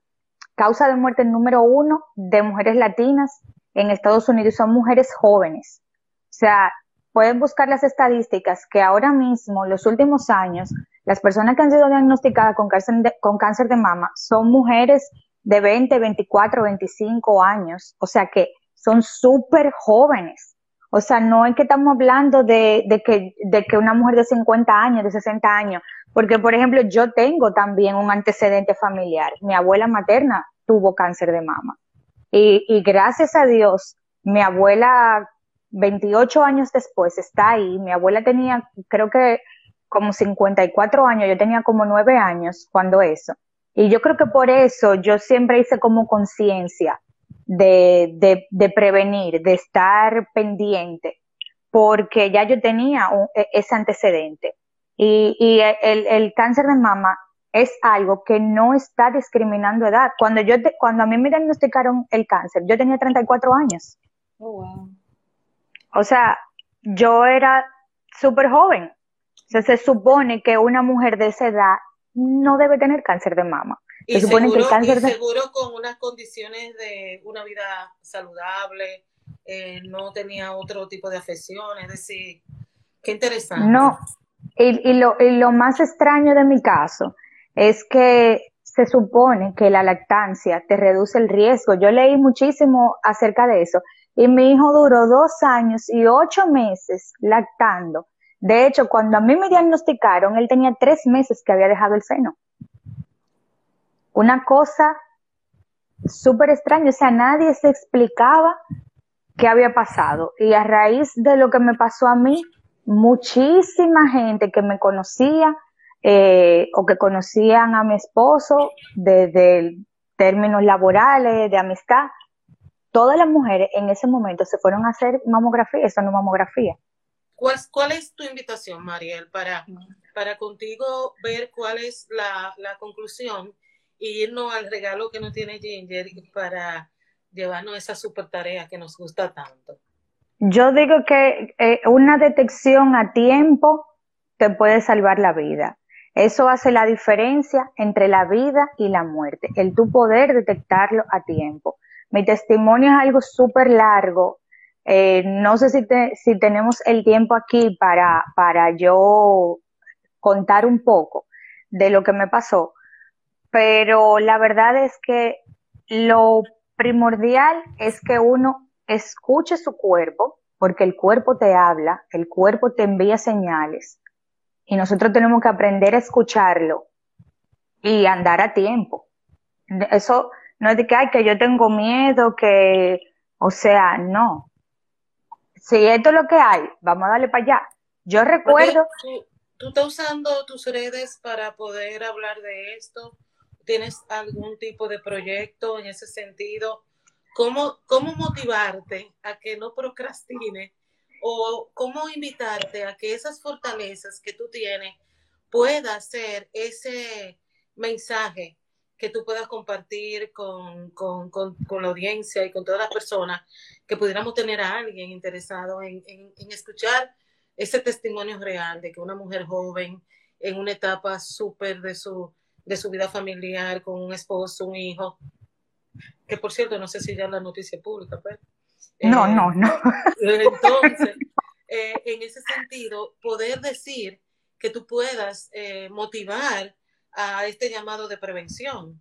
causa de muerte número uno de mujeres latinas en Estados Unidos. Son mujeres jóvenes. O sea, pueden buscar las estadísticas que ahora mismo, los últimos años, las personas que han sido diagnosticadas con cáncer de, con cáncer de mama son mujeres de 20, 24, 25 años. O sea que son súper jóvenes. O sea, no es que estamos hablando de, de, que, de que una mujer de 50 años, de 60 años, porque, por ejemplo, yo tengo también un antecedente familiar. Mi abuela materna tuvo cáncer de mama. Y, y gracias a Dios, mi abuela, 28 años después, está ahí. Mi abuela tenía, creo que como 54 años, yo tenía como 9 años cuando eso. Y yo creo que por eso yo siempre hice como conciencia de, de, de, prevenir, de estar pendiente, porque ya yo tenía un, e, ese antecedente. Y, y el, el, cáncer de mama es algo que no está discriminando edad. Cuando yo te, cuando a mí me diagnosticaron el cáncer, yo tenía 34 años. Oh, wow. O sea, yo era súper joven. O sea, se supone que una mujer de esa edad no debe tener cáncer de mama. Y, supone seguro, que el cáncer y de... seguro con unas condiciones de una vida saludable, eh, no tenía otro tipo de afecciones, es decir, qué interesante. No, y, y, lo, y lo más extraño de mi caso es que se supone que la lactancia te reduce el riesgo. Yo leí muchísimo acerca de eso y mi hijo duró dos años y ocho meses lactando. De hecho, cuando a mí me diagnosticaron, él tenía tres meses que había dejado el seno. Una cosa súper extraña, o sea, nadie se explicaba qué había pasado. Y a raíz de lo que me pasó a mí, muchísima gente que me conocía eh, o que conocían a mi esposo desde términos laborales, de amistad, todas las mujeres en ese momento se fueron a hacer mamografía, eso no mamografía. ¿Cuál, ¿Cuál, es tu invitación, Mariel, para, para contigo ver cuál es la, la conclusión y irnos al regalo que nos tiene Ginger para llevarnos esa super tarea que nos gusta tanto? Yo digo que eh, una detección a tiempo te puede salvar la vida. Eso hace la diferencia entre la vida y la muerte, el tu poder detectarlo a tiempo. Mi testimonio es algo súper largo. Eh, no sé si, te, si tenemos el tiempo aquí para, para yo contar un poco de lo que me pasó, pero la verdad es que lo primordial es que uno escuche su cuerpo, porque el cuerpo te habla, el cuerpo te envía señales y nosotros tenemos que aprender a escucharlo y andar a tiempo. Eso no es de que, ay, que yo tengo miedo, que, o sea, no. Si esto es lo que hay, vamos a darle para allá. Yo recuerdo... ¿Tú, tú estás usando tus redes para poder hablar de esto? ¿Tienes algún tipo de proyecto en ese sentido? ¿Cómo, cómo motivarte a que no procrastine o cómo invitarte a que esas fortalezas que tú tienes pueda ser ese mensaje que tú puedas compartir con, con, con, con, la audiencia y con todas las personas, que pudiéramos tener a alguien interesado en, en, en, escuchar ese testimonio real de que una mujer joven en una etapa súper de su, de su vida familiar, con un esposo, un hijo, que por cierto, no sé si ya la noticia pública, pero... No, eh, no, no. Entonces, eh, en ese sentido, poder decir que tú puedas eh, motivar a este llamado de prevención.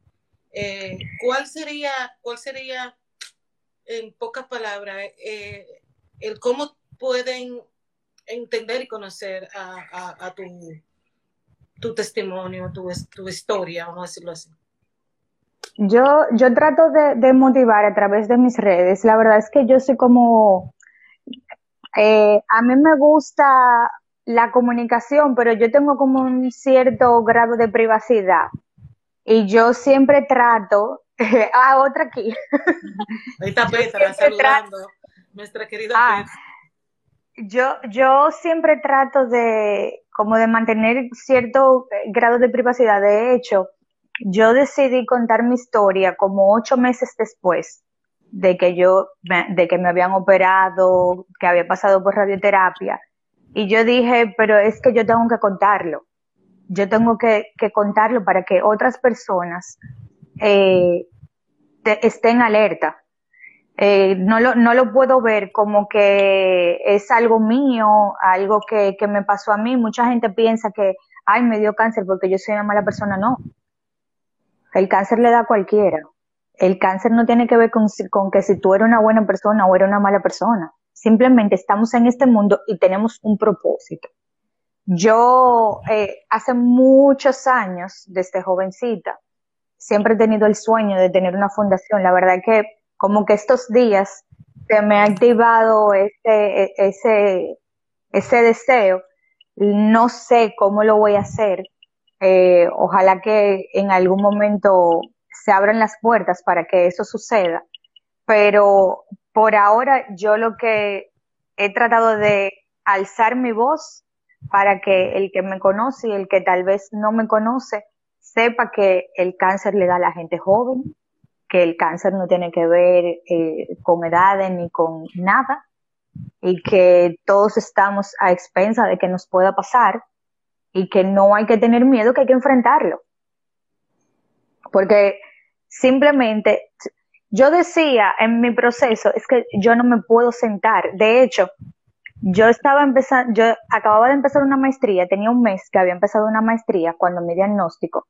¿Cuál sería, cuál sería, en pocas palabras, el cómo pueden entender y conocer a, tu, tu, testimonio, tu, tu, historia, vamos a decirlo así? Yo, yo trato de, de, motivar a través de mis redes. La verdad es que yo soy como, eh, a mí me gusta la comunicación, pero yo tengo como un cierto grado de privacidad. Y yo siempre trato, ah, otra aquí. Ahí está Petra saludando, nuestra querida ah, Petra yo, yo siempre trato de, como de mantener cierto grado de privacidad. De hecho, yo decidí contar mi historia como ocho meses después de que yo, de que me habían operado, que había pasado por radioterapia. Y yo dije, pero es que yo tengo que contarlo. Yo tengo que, que contarlo para que otras personas eh, estén alerta eh, no, lo, no lo puedo ver como que es algo mío, algo que, que me pasó a mí. Mucha gente piensa que, ay, me dio cáncer porque yo soy una mala persona. No. El cáncer le da a cualquiera. El cáncer no tiene que ver con, con que si tú eres una buena persona o eres una mala persona. Simplemente estamos en este mundo y tenemos un propósito. Yo, eh, hace muchos años, desde jovencita, siempre he tenido el sueño de tener una fundación. La verdad que como que estos días se me ha activado ese, ese, ese deseo. No sé cómo lo voy a hacer. Eh, ojalá que en algún momento se abran las puertas para que eso suceda. Pero por ahora yo lo que he tratado de alzar mi voz para que el que me conoce y el que tal vez no me conoce sepa que el cáncer le da a la gente joven, que el cáncer no tiene que ver eh, con edades ni con nada y que todos estamos a expensa de que nos pueda pasar y que no hay que tener miedo, que hay que enfrentarlo. Porque simplemente, yo decía en mi proceso, es que yo no me puedo sentar. De hecho, yo estaba empezando, yo acababa de empezar una maestría, tenía un mes que había empezado una maestría cuando mi diagnóstico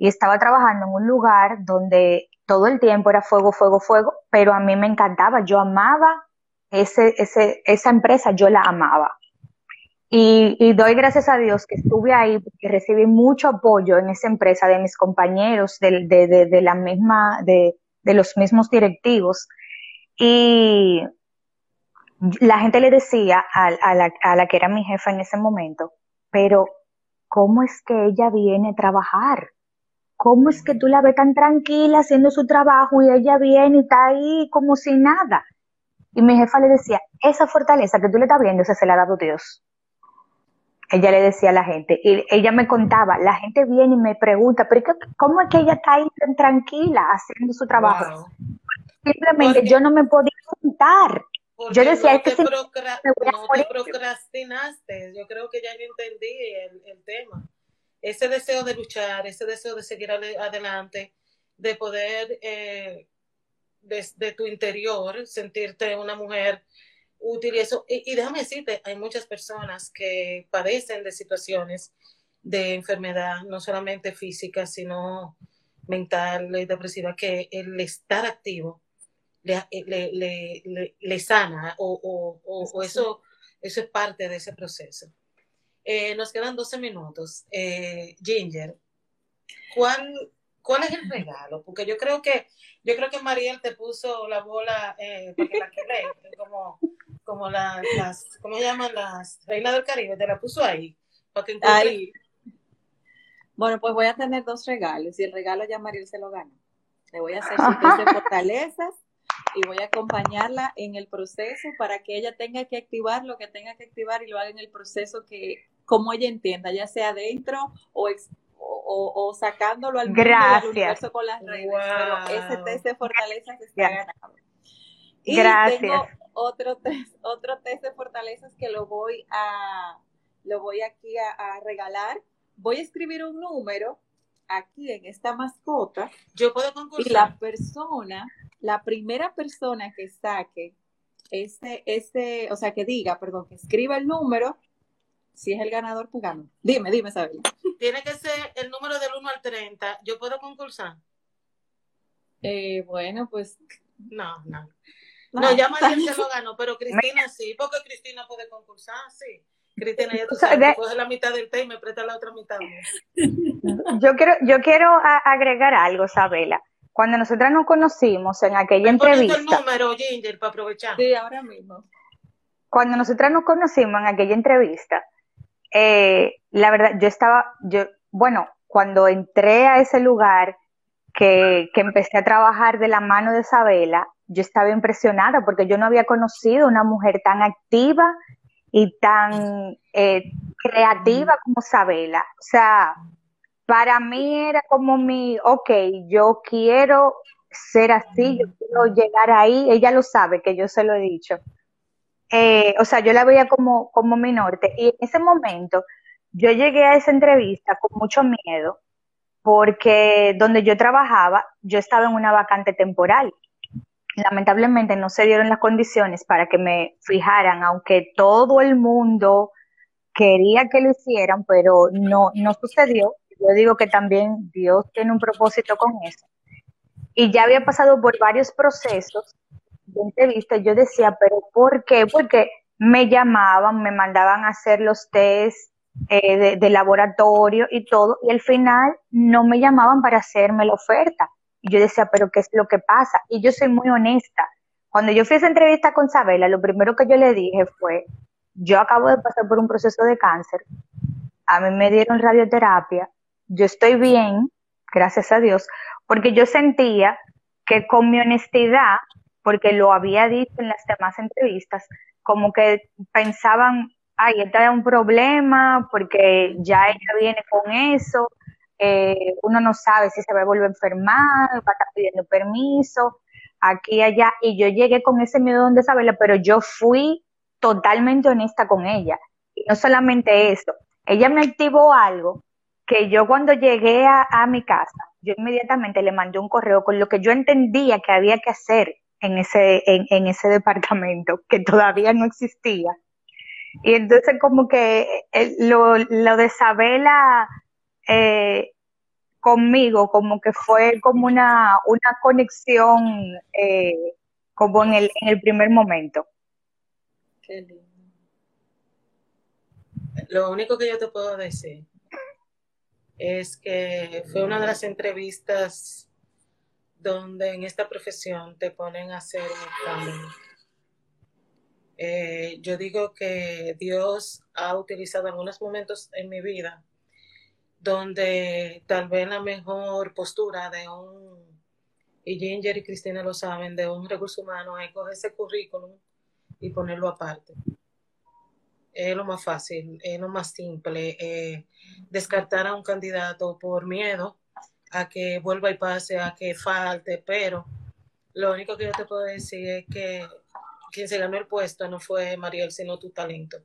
y estaba trabajando en un lugar donde todo el tiempo era fuego, fuego, fuego, pero a mí me encantaba, yo amaba ese, ese, esa empresa, yo la amaba. Y, doy gracias a Dios que estuve ahí porque recibí mucho apoyo en esa empresa de mis compañeros, de, de, de, la misma, de, los mismos directivos. Y la gente le decía a, la, a la que era mi jefa en ese momento, pero ¿cómo es que ella viene a trabajar? ¿Cómo es que tú la ves tan tranquila haciendo su trabajo y ella viene y está ahí como sin nada? Y mi jefa le decía, esa fortaleza que tú le estás viendo, esa se la ha dado Dios. Ella le decía a la gente, y ella me contaba, la gente viene y me pregunta, pero ¿cómo es que ella está ahí tan tranquila haciendo su trabajo? Simplemente yo no me podía contar. Yo decía, no te, no procrastinaste, yo creo que ya entendí el, el tema ese deseo de luchar, ese deseo de seguir adelante, de poder eh, desde tu interior sentirte una mujer útil y eso. Y, déjame decirte, hay muchas personas que padecen de situaciones de enfermedad, no solamente física, sino mental y depresiva, que el estar activo le, le, le, sana o, o, eso, eso es parte de ese proceso. Eh, nos quedan 12 minutos. Eh, Ginger, ¿cuál, ¿cuál es el regalo? Porque yo creo que yo creo que Mariel te puso la bola eh, porque la que como, como las, ¿cómo llaman? Las reinas del Caribe, te la puso ahí. Para que ahí. Bueno, pues voy a tener dos regalos y el regalo ya Mariel se lo gana. Le voy a hacer su de fortalezas y voy a acompañarla en el proceso para que ella tenga que activar lo que tenga que activar y lo haga en el proceso que como ella entienda, ya sea dentro o, o, sacándolo al mundo del universo con las redes. Pero ese test de fortaleza se está ganando. Y tengo otro test, otro test de fortalezas que lo voy a lo voy aquí a, regalar. Voy a escribir un número aquí en esta mascota. Yo puedo concursar. Y la persona, la primera persona que saque este, este, o sea, que diga, perdón, que escriba el número, si es el ganador, pues gano. Dime, dime, Isabel. Tiene que ser el número del 1 al 30. ¿Yo puedo concursar? Eh, bueno, pues. No, no. No, ya María se lo ganó, pero Cristina sí, porque Cristina puede concursar, sí. Cristina, ya tú sabes, coge la mitad del té y me presta la otra mitad. Yo quiero, yo quiero agregar algo, Sabela. Cuando nosotras nos conocimos en aquella entrevista. el número, Ginger, para aprovechar. Sí, ahora mismo. Cuando nosotras nos conocimos en aquella entrevista, eh, la verdad, yo estaba, yo, bueno, cuando entré a ese lugar, que, que empecé a trabajar de la mano de Isabela, yo estaba impresionada porque yo no había conocido una mujer tan activa y tan eh, creativa como Isabela. O sea, para mí era como mi, ok, yo quiero ser así, yo quiero llegar ahí, ella lo sabe que yo se lo he dicho. Eh, o sea, yo la veía como, como mi norte. Y en ese momento yo llegué a esa entrevista con mucho miedo porque donde yo trabajaba, yo estaba en una vacante temporal. Lamentablemente no se dieron las condiciones para que me fijaran, aunque todo el mundo quería que lo hicieran, pero no, no sucedió. Yo digo que también Dios tiene un propósito con eso. Y ya había pasado por varios procesos de entrevista. Yo decía, pero ¿por qué? Porque me llamaban, me mandaban a hacer los test eh, de, laboratorio y todo, y al final no me llamaban para hacerme la oferta. Y yo decía, pero ¿qué es lo que pasa? Y yo soy muy honesta. Cuando yo fui a esa entrevista con Sabela, lo primero que yo le dije fue, yo acabo de pasar por un proceso de cáncer, a mí me dieron radioterapia, yo estoy bien, gracias a Dios, porque yo sentía que con mi honestidad, porque lo había dicho en las demás entrevistas, como que pensaban, ay, esta es un problema porque ya ella viene con eso, eh, uno no sabe si se va a volver a enfermar, va a estar pidiendo permiso, aquí y allá, y yo llegué con ese miedo donde saberla, pero yo fui totalmente honesta con ella. Y no solamente eso, ella me activó algo que yo cuando llegué a, mi casa, yo inmediatamente le mandé un correo con lo que yo entendía que había que hacer en ese, en ese departamento, que todavía no existía y entonces como que eh, lo, lo de Isabela eh, conmigo, como que fue como una, una conexión eh, como en el, en el primer momento. Qué lindo. Lo único que yo te puedo decir es que fue una de las entrevistas donde en esta profesión te ponen a hacer un examen eh, yo digo que Dios ha utilizado algunos momentos en mi vida donde tal vez la mejor postura de un, y Ginger y Cristina lo saben, de un recurso humano es coger ese currículum y ponerlo aparte. Es lo más fácil, es lo más simple. Descartar a un candidato por miedo a que vuelva y pase, a que falte, pero lo único que yo te puedo decir es que quien se ganó el puesto no fue Mariel, sino tu talento.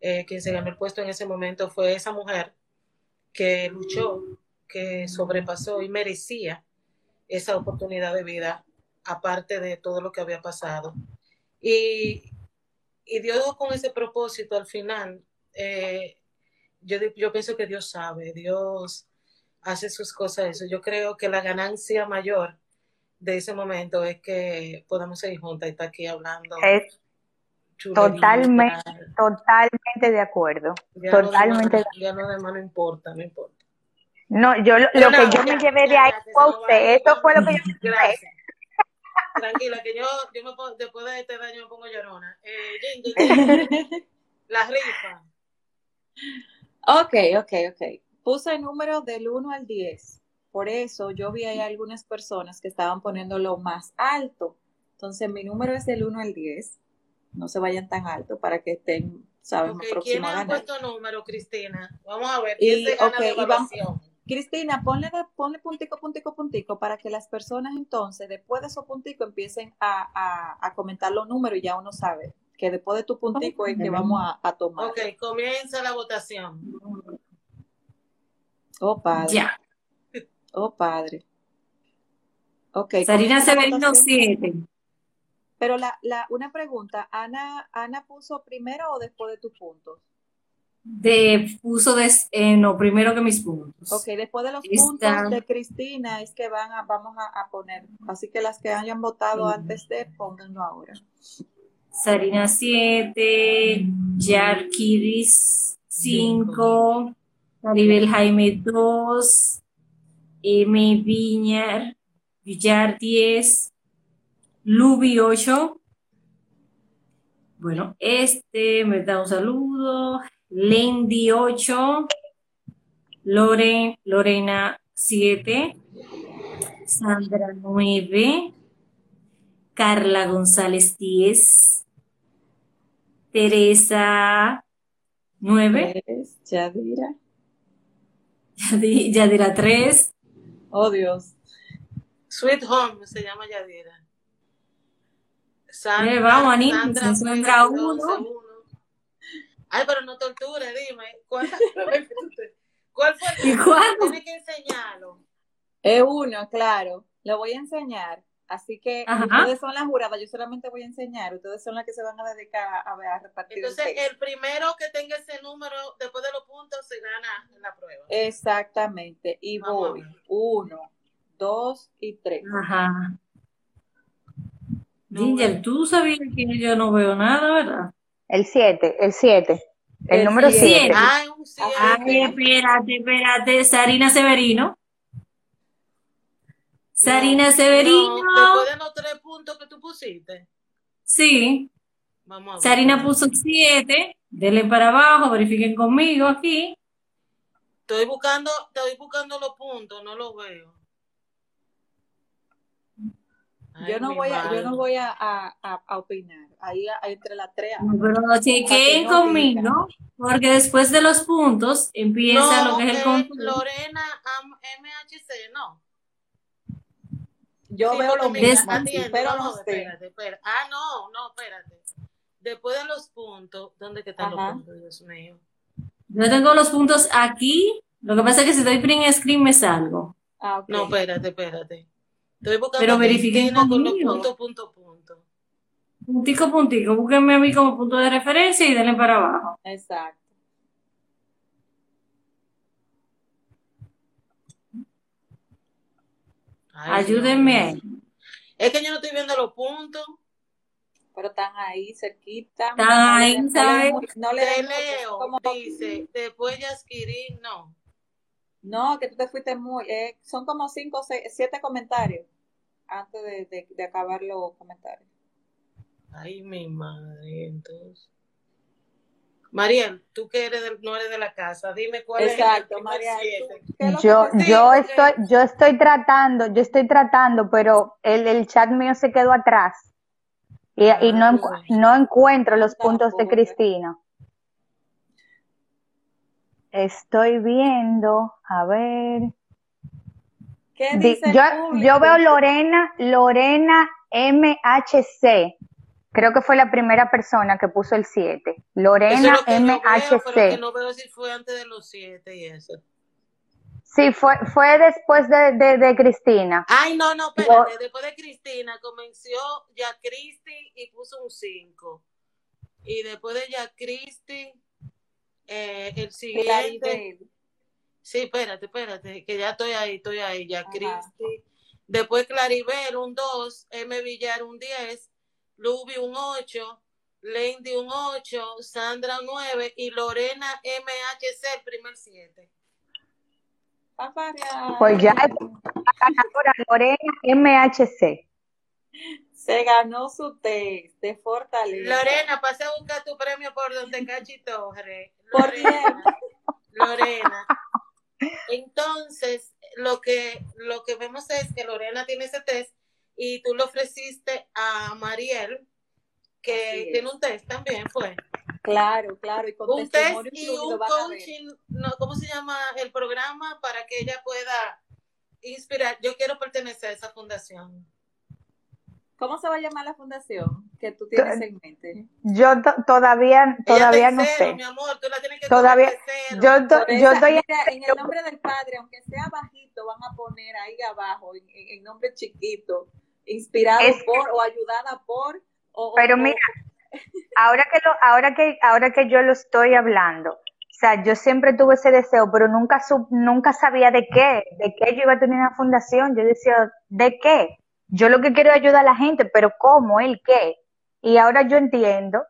Eh, quien se ganó el puesto en ese momento fue esa mujer que luchó, que sobrepasó y merecía esa oportunidad de vida, aparte de todo lo que había pasado. Y, y Dios con ese propósito al final, eh, yo, yo pienso que Dios sabe, Dios hace sus cosas, eso. Yo creo que la ganancia mayor de ese momento es que podamos seguir juntas y estar aquí hablando. totalmente, totalmente de acuerdo. totalmente. ya no demás no importa, no importa. No, yo lo, que yo me llevé de ahí fue usted, eso fue lo que yo me Gracias. Tranquila, que yo, yo me pongo, después de este daño me pongo llorona. Eh, la rifa. Ok, ok, ok. Puse el número del 1 al 10. Por eso yo vi ahí algunas personas que estaban poniéndolo más alto. Entonces mi número es del 1 al 10. No se vayan tan alto para que estén, sabemos, okay, próximos ¿Quién ha puesto número, Cristina? Vamos a ver. Y, okay, y vamos, Cristina, ponle, ponle puntico, puntico, puntico para que las personas entonces, después de esos punticos, empiecen a, a, a, comentar los números y ya uno sabe que después de tu puntico es que vamos a, a tomar. Ok, comienza la votación. Oh, padre. Ya. Oh, padre. Ok. Sarina Severino 7. Pero la, la, una pregunta, Ana, ¿Ana puso primero o después de tus puntos? de puso de, eh, no, primero que mis puntos. Ok, después de los puntos de Cristina es que van a, vamos a, poner. Así que las que hayan votado antes de, pónganlo ahora. Sarina 7, Yarkiris 5, Maribel Jaime 2, M. Viñar, Villar 10, Lubi 8. Bueno, este me da un saludo. Lendi 8, Lore, Lorena 7, Sandra 9, Carla González 10, Teresa 9, Yadira. Yadira 3. Oh Dios. Sweet Home se llama Yadira. Sandra, vamos, Anita, Sandra 1. Ay, pero no torture, dime. ¿Cuál, ¿Cuál fue? ¿Y cuál? Tienes que enseñarlo. Es uno, claro. Lo voy a enseñar. Así que ustedes son las juradas, yo solamente voy a enseñar, ustedes son las que se van a dedicar a, a repartir. Entonces, el, primero que tenga ese número después de los puntos se gana en la prueba. Exactamente. Y voy. Uno, dos y tres. Ajá. Ginger, tú sabías que yo no veo nada, ¿verdad? El 7, el 7. El, número 7. Ay, un 7. Ay, espérate, espérate. Sarina Severino. Sarina Severino. después de los tres puntos que tú pusiste. Sí. Vamos a ver. Sarina puso 7. Denle para abajo, verifiquen conmigo aquí. Estoy buscando, estoy buscando los puntos, no los veo yo no voy a, yo no voy a, a, opinar. Ahí, entre las tres. pero chequen conmigo, porque después de los puntos empieza lo que es el control. Lorena MHC, no. Yo veo lo mismo, pero no, Espérate, espérate. Ah, no, no, espérate. Después de los puntos, ¿dónde que están los puntos, Dios mío? Yo tengo los puntos aquí. Lo que pasa es que si doy print screen me salgo. Ah, okay. No, espérate, espérate. Estoy buscando Pero verifiquen con los puntos, punto, punto. Puntico, puntico. Búsquenme a mí como punto de referencia y denle para abajo. Exacto. Ayúdenme. Es que yo no estoy viendo los puntos. Pero están ahí cerquita. Están ahí, ¿sabes? No le, leo, como dice, después de adquirir, no. No, que tú te fuiste muy, eh, son como cinco, seis, siete comentarios antes de, de, acabar los comentarios. Ay, mi madre, entonces. Mariel, tú que eres no eres de la casa, dime cuál Exacto, es Mariel. Yo, yo estoy, yo estoy tratando, yo estoy tratando, pero el, el chat mío se quedó atrás y, y no, no encuentro los puntos de Cristina. Estoy viendo, a ver. ¿Qué dice yo, yo veo Lorena, Lorena MHC. Creo que fue la primera persona que puso el 7. Lorena MHC. No veo, si fue antes de los 7 y eso. Sí, fue, fue después de, de, de Cristina. Ay, no, no, espérate. Después de Cristina comenzó ya Cristi y puso un 5. Y después de ya Cristi eh, el siguiente. Sí, espérate, espérate, que ya estoy ahí, estoy ahí, ya Cristi. Después Claribel, un 2, M. Villar, un 10, Lubi, un 8, Lendy, un 8, Sandra, un 9 y Lorena MHC, el primer 7. Pues ya ganadora Lorena MHC. Se ganó su test de fortaleza. Lorena, pasa a buscar tu premio por donde cachito, Lorena. Lorena. Entonces, lo que, lo que vemos es que Lorena tiene ese test y tú lo ofreciste a Mariel, que tiene un test también, fue. Claro, claro. Y con un test y un coaching, no, ¿cómo se llama el programa? Para que ella pueda inspirar. Yo quiero pertenecer a esa fundación. ¿Cómo se va a llamar la fundación que tú tienes en mente? Yo todavía todavía no sé. Mi amor, tú la tienes que todavía yo, yo estoy en el nombre del Padre, aunque sea bajito, van a poner ahí abajo en, nombre chiquito, inspirado por o ayudada por Pero mira, ahora que lo ahora que ahora que yo lo estoy hablando, O sea, yo siempre tuve ese deseo, pero nunca, nunca sabía de qué, de qué yo iba a tener una fundación. Yo decía, ¿de qué? Yo lo que quiero es ayudar a la gente, pero ¿cómo? ¿El qué? Y ahora yo entiendo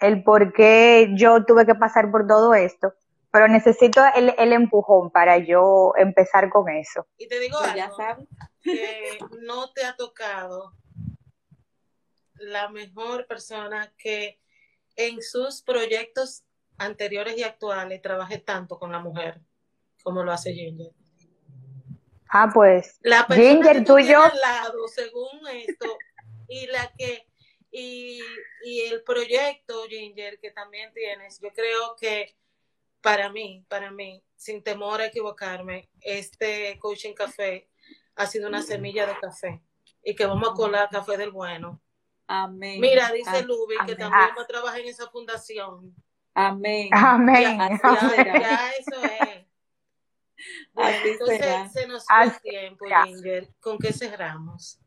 el por qué yo tuve que pasar por todo esto, pero necesito el, el empujón para yo empezar con eso. Y te digo pues ya sabes. Que no te ha tocado la mejor persona que en sus proyectos anteriores y actuales trabaje tanto con la mujer como lo hace Ginger. Ah, pues. La Ginger, tú y yo. Al lado, según esto, y la que. Y, y el proyecto, Ginger, que también tienes, yo creo que para mí, para mí, sin temor a equivocarme, este coaching café ha sido una semilla de café y que vamos a colar café del bueno. Amén. Mira, dice Lubi que también va a trabajar en esa fundación. Amén. Amén. Ya, eso es. entonces se nos fue el tiempo, Ginger. ¿Con qué cerramos?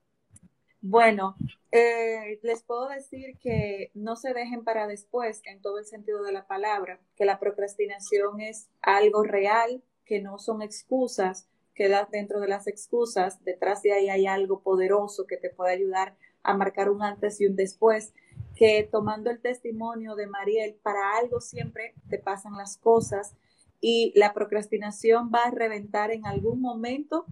Bueno, eh, les puedo decir que no se dejen para después en todo el sentido de la palabra, que la procrastinación es algo real, que no son excusas, que dentro de las excusas, detrás de ahí hay algo poderoso que te puede ayudar a marcar un antes y un después, que tomando el testimonio de Mariel, para algo siempre te pasan las cosas y la procrastinación va a reventar en algún momento,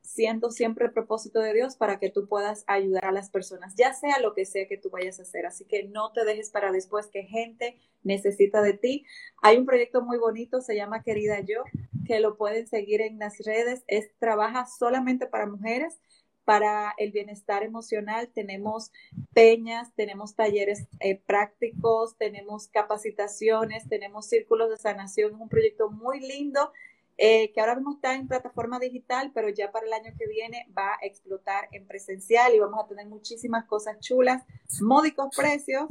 siendo siempre el propósito de Dios para que tú puedas ayudar a las personas, ya sea lo que sea que tú vayas a hacer. Así que no te dejes para después que gente necesita de ti. Hay un proyecto muy bonito, se llama Querida Yo, que lo pueden seguir en las redes. Es trabaja solamente para mujeres para el bienestar emocional tenemos peñas, tenemos talleres eh, prácticos, tenemos capacitaciones, tenemos círculos de sanación. Es un proyecto muy lindo eh, que ahora mismo está en plataforma digital, pero ya para el año que viene va a explotar en presencial y vamos a tener muchísimas cosas chulas, módicos precios,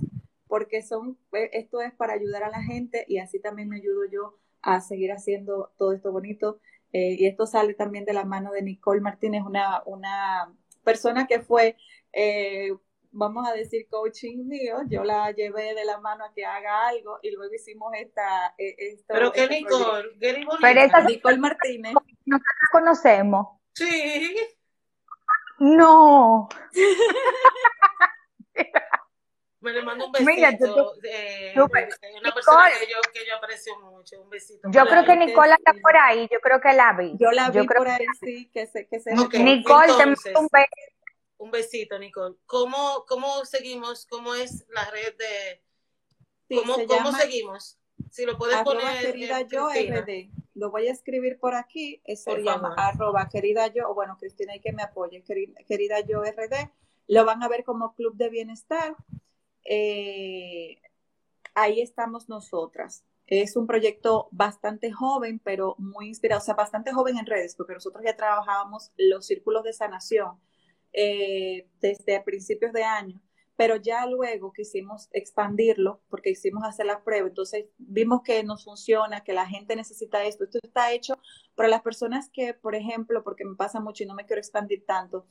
porque son, eh, esto es para ayudar a la gente y así también me ayudo yo a seguir haciendo todo esto bonito. Eh, y esto sale también de la mano de Nicole Martínez, una, una persona que fue, eh, vamos a decir, coaching mío. Yo la llevé de la mano a que haga algo y luego hicimos esta. Eh, Pero que este Nicole, Pero Nicole Martínez. Nosotros la conocemos. Sí. No. Me le mando un besito. Mira, eh, una persona que yo, que yo aprecio mucho. Un besito. Yo creo que Nicole está por ahí. Yo creo que la vi. Yo la vi por ahí, sí. Que se, que se Nicole, te mando un besito. Un besito, Nicole. ¿Cómo, ¿Cómo seguimos? ¿Cómo es la red de...? ¿Cómo, ¿cómo seguimos? Si lo puedes poner... querida yo RD. Lo voy a escribir por aquí. Eso se llama arroba querida yo, o bueno, Cristina, hay que me apoye. Querida yo RD. Lo van a ver como Club de Bienestar eh, ahí estamos nosotras. Es un proyecto bastante joven, pero muy inspirado, o sea, bastante joven en redes, porque nosotros ya trabajábamos los círculos de sanación eh, desde principios de año pero ya luego quisimos expandirlo porque quisimos hacer la prueba, entonces vimos que nos funciona, que la gente necesita esto, esto está hecho para las personas que, por ejemplo, porque me pasa mucho y no me quiero expandir tanto,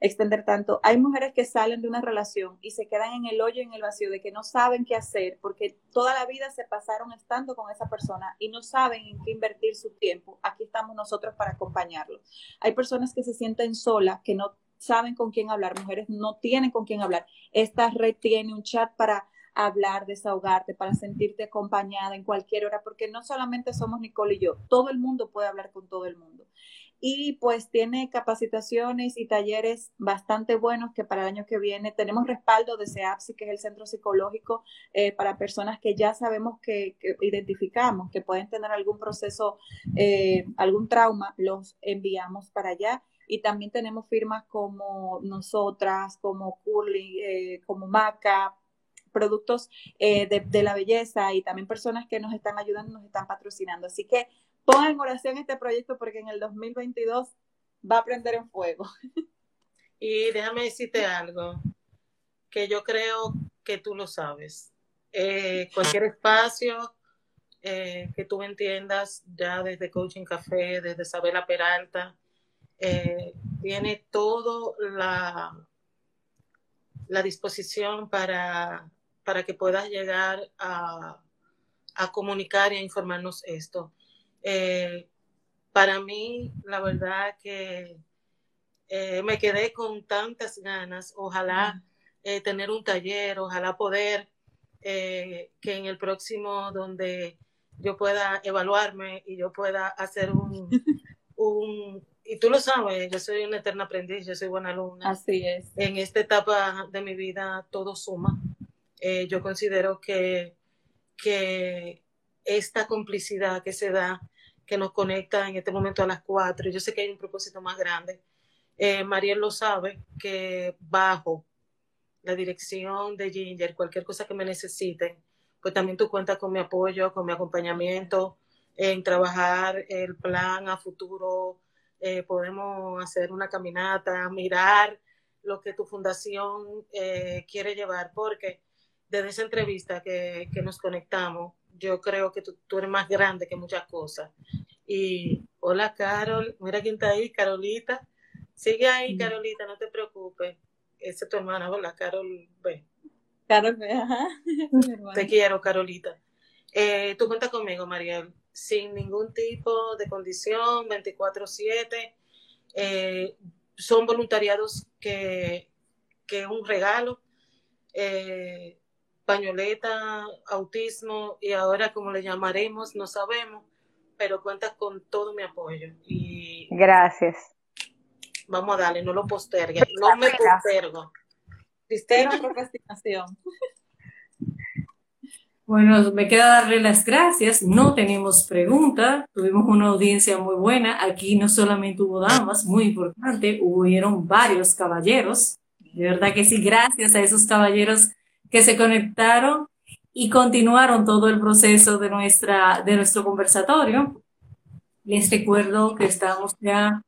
extender tanto, hay mujeres que salen de una relación y se quedan en el hoyo, en el vacío, de que no saben qué hacer porque toda la vida se pasaron estando con esa persona y no saben en qué invertir su tiempo. Aquí estamos nosotros para acompañarlos. Hay personas que se sienten solas, que no saben con quién hablar, mujeres no tienen con quién hablar. Esta red tiene un chat para hablar, desahogarte, para sentirte acompañada en cualquier hora, porque no solamente somos Nicole y yo, todo el mundo puede hablar con todo el mundo. Y pues tiene capacitaciones y talleres bastante buenos que para el año que viene tenemos respaldo de CEAPSI, que es el centro psicológico eh, para personas que ya sabemos que, identificamos, que pueden tener algún proceso, eh, algún trauma, los enviamos para allá y también tenemos firmas como nosotras, como Curly, eh, como Maca, productos eh, de, la belleza y también personas que nos están ayudando, nos están patrocinando. Así que pongan en oración este proyecto porque en el 2022 va a prender en fuego. Y déjame decirte algo que yo creo que tú lo sabes. Eh, cualquier espacio que tú entiendas, ya desde Coaching Café, desde Isabela Peralta, eh, tiene todo la, la disposición para, para que puedas llegar a, a comunicar y a informarnos esto. Eh, para mí, la verdad que eh, me quedé con tantas ganas. Ojalá tener un taller, ojalá poder que en el próximo donde yo pueda evaluarme y yo pueda hacer un, un, y tú lo sabes, yo soy una eterna aprendiz, yo soy buena alumna. Así es. En esta etapa de mi vida todo suma. yo considero que que esta complicidad que se da, que nos conecta en este momento a las cuatro, yo sé que hay un propósito más grande. Eh, Mariel lo sabe, que bajo la dirección de Ginger, cualquier cosa que me necesiten, pues también tú cuentas con mi apoyo, con mi acompañamiento en trabajar el plan a futuro. Eh, podemos hacer una caminata, mirar lo que tu fundación eh, quiere llevar, porque desde esa entrevista que, que nos conectamos, yo creo que tú, tú, eres más grande que muchas cosas. Y hola Carol, mira quién está ahí, Carolita. Sigue ahí, Carolita, no te preocupes. Esa es tu hermana, hola Carol B. Carol B, ajá. Te quiero, Carolita. Eh, tú cuentas conmigo, Mariel, sin ningún tipo de condición, 24/7. Eh, son voluntariados que, que es un regalo. Eh, pañoleta, autismo y ahora como le llamaremos, no sabemos, pero cuentas con todo mi apoyo. Y Gracias. Vamos a darle, no lo postergue, no me postergo. Cristina, procrastinación. Bueno, me queda darle las gracias. No tenemos pregunta. Tuvimos una audiencia muy buena. Aquí no solamente hubo damas, muy importante, hubieron varios caballeros. De verdad que sí, gracias a esos caballeros que se conectaron y continuaron todo el proceso de, nuestra, de nuestro conversatorio. Les recuerdo que estamos ya,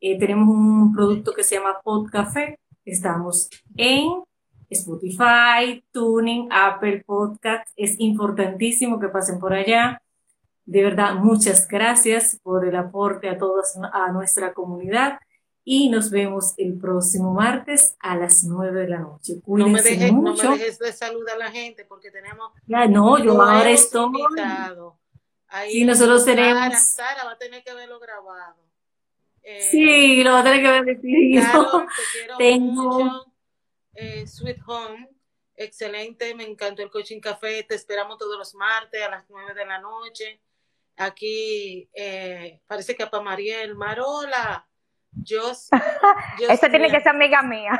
eh, tenemos un producto que se llama Podcafé. Estamos en Spotify, Tuning, Apple Podcast. Es importantísimo que pasen por allá. De verdad, muchas gracias por el aporte a todos, a nuestra comunidad y nos vemos el próximo martes a las 9 de la noche. no me dejes, mucho. No me dejes de saludar a la gente porque tenemos. Ya, no, yo ahora estoy. Ahí sí, nosotros tenemos. Sara, va a tener que verlo grabado. Eh, sí, lo va a tener que ver decidido. te quiero Tengo. Mucho. Eh, Sweet Home, excelente, me encantó el coaching café. Te esperamos todos los martes a las 9 de la noche. Aquí eh, parece que a Mariel, Marola yo, Esa tiene que ser amiga mía.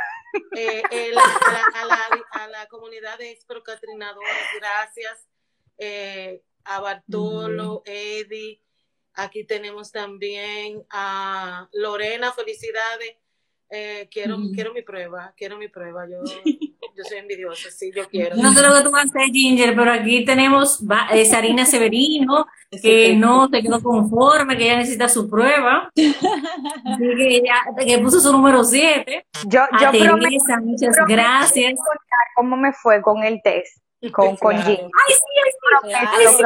Eh, a, la, a, la, comunidad de procatrinadores, gracias. Eh, a Bartolo, Eddie. Aquí tenemos también a Lorena, felicidades. Eh, quiero, quiero mi prueba, quiero mi prueba. Yo, yo soy envidiosa, sí, yo quiero. No sé lo que tú vas a hacer, Ginger, pero aquí tenemos Sarina Severino, que no se quedó conforme, que ella necesita su prueba. Así que ella que puso su número 7. Yo, yo Teresa, muchas gracias. ¿Cómo me fue con el test? Con, con Ginger. Ay, sí, ay, sí.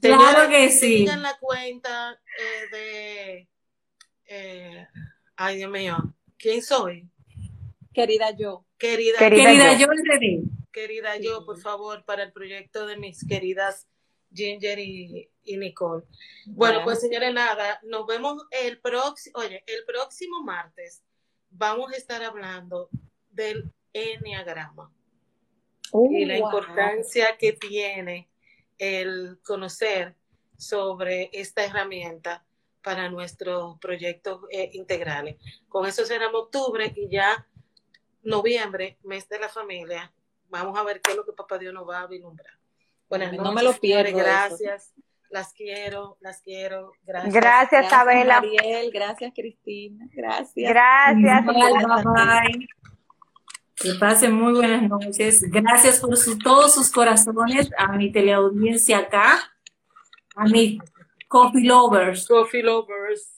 Claro que sí. Tengan la cuenta eh, de eh, ay, Dios mío, ¿quién soy? Querida yo. Querida, querida, yo. Querida yo, por favor, para el proyecto de mis queridas Ginger y, Nicole. Bueno, pues señores, nada, nos vemos el próximo, oye, el próximo martes vamos a estar hablando del enneagrama oh, y la importancia que tiene el conocer sobre esta herramienta para nuestros proyectos eh, integrales. Con eso será octubre y ya noviembre, mes de la familia. Vamos a ver qué es lo que Papá Dios nos va a vislumbrar. Buenas no me lo pierdo. Gracias. Las quiero, las quiero. Gracias. Gracias, Abela. Mariel, gracias, Cristina. Gracias. Gracias. Bye, Que pasen muy buenas noches. Gracias por todos sus corazones, a mi teleaudiencia acá, a mi Coffee lovers. Coffee lovers.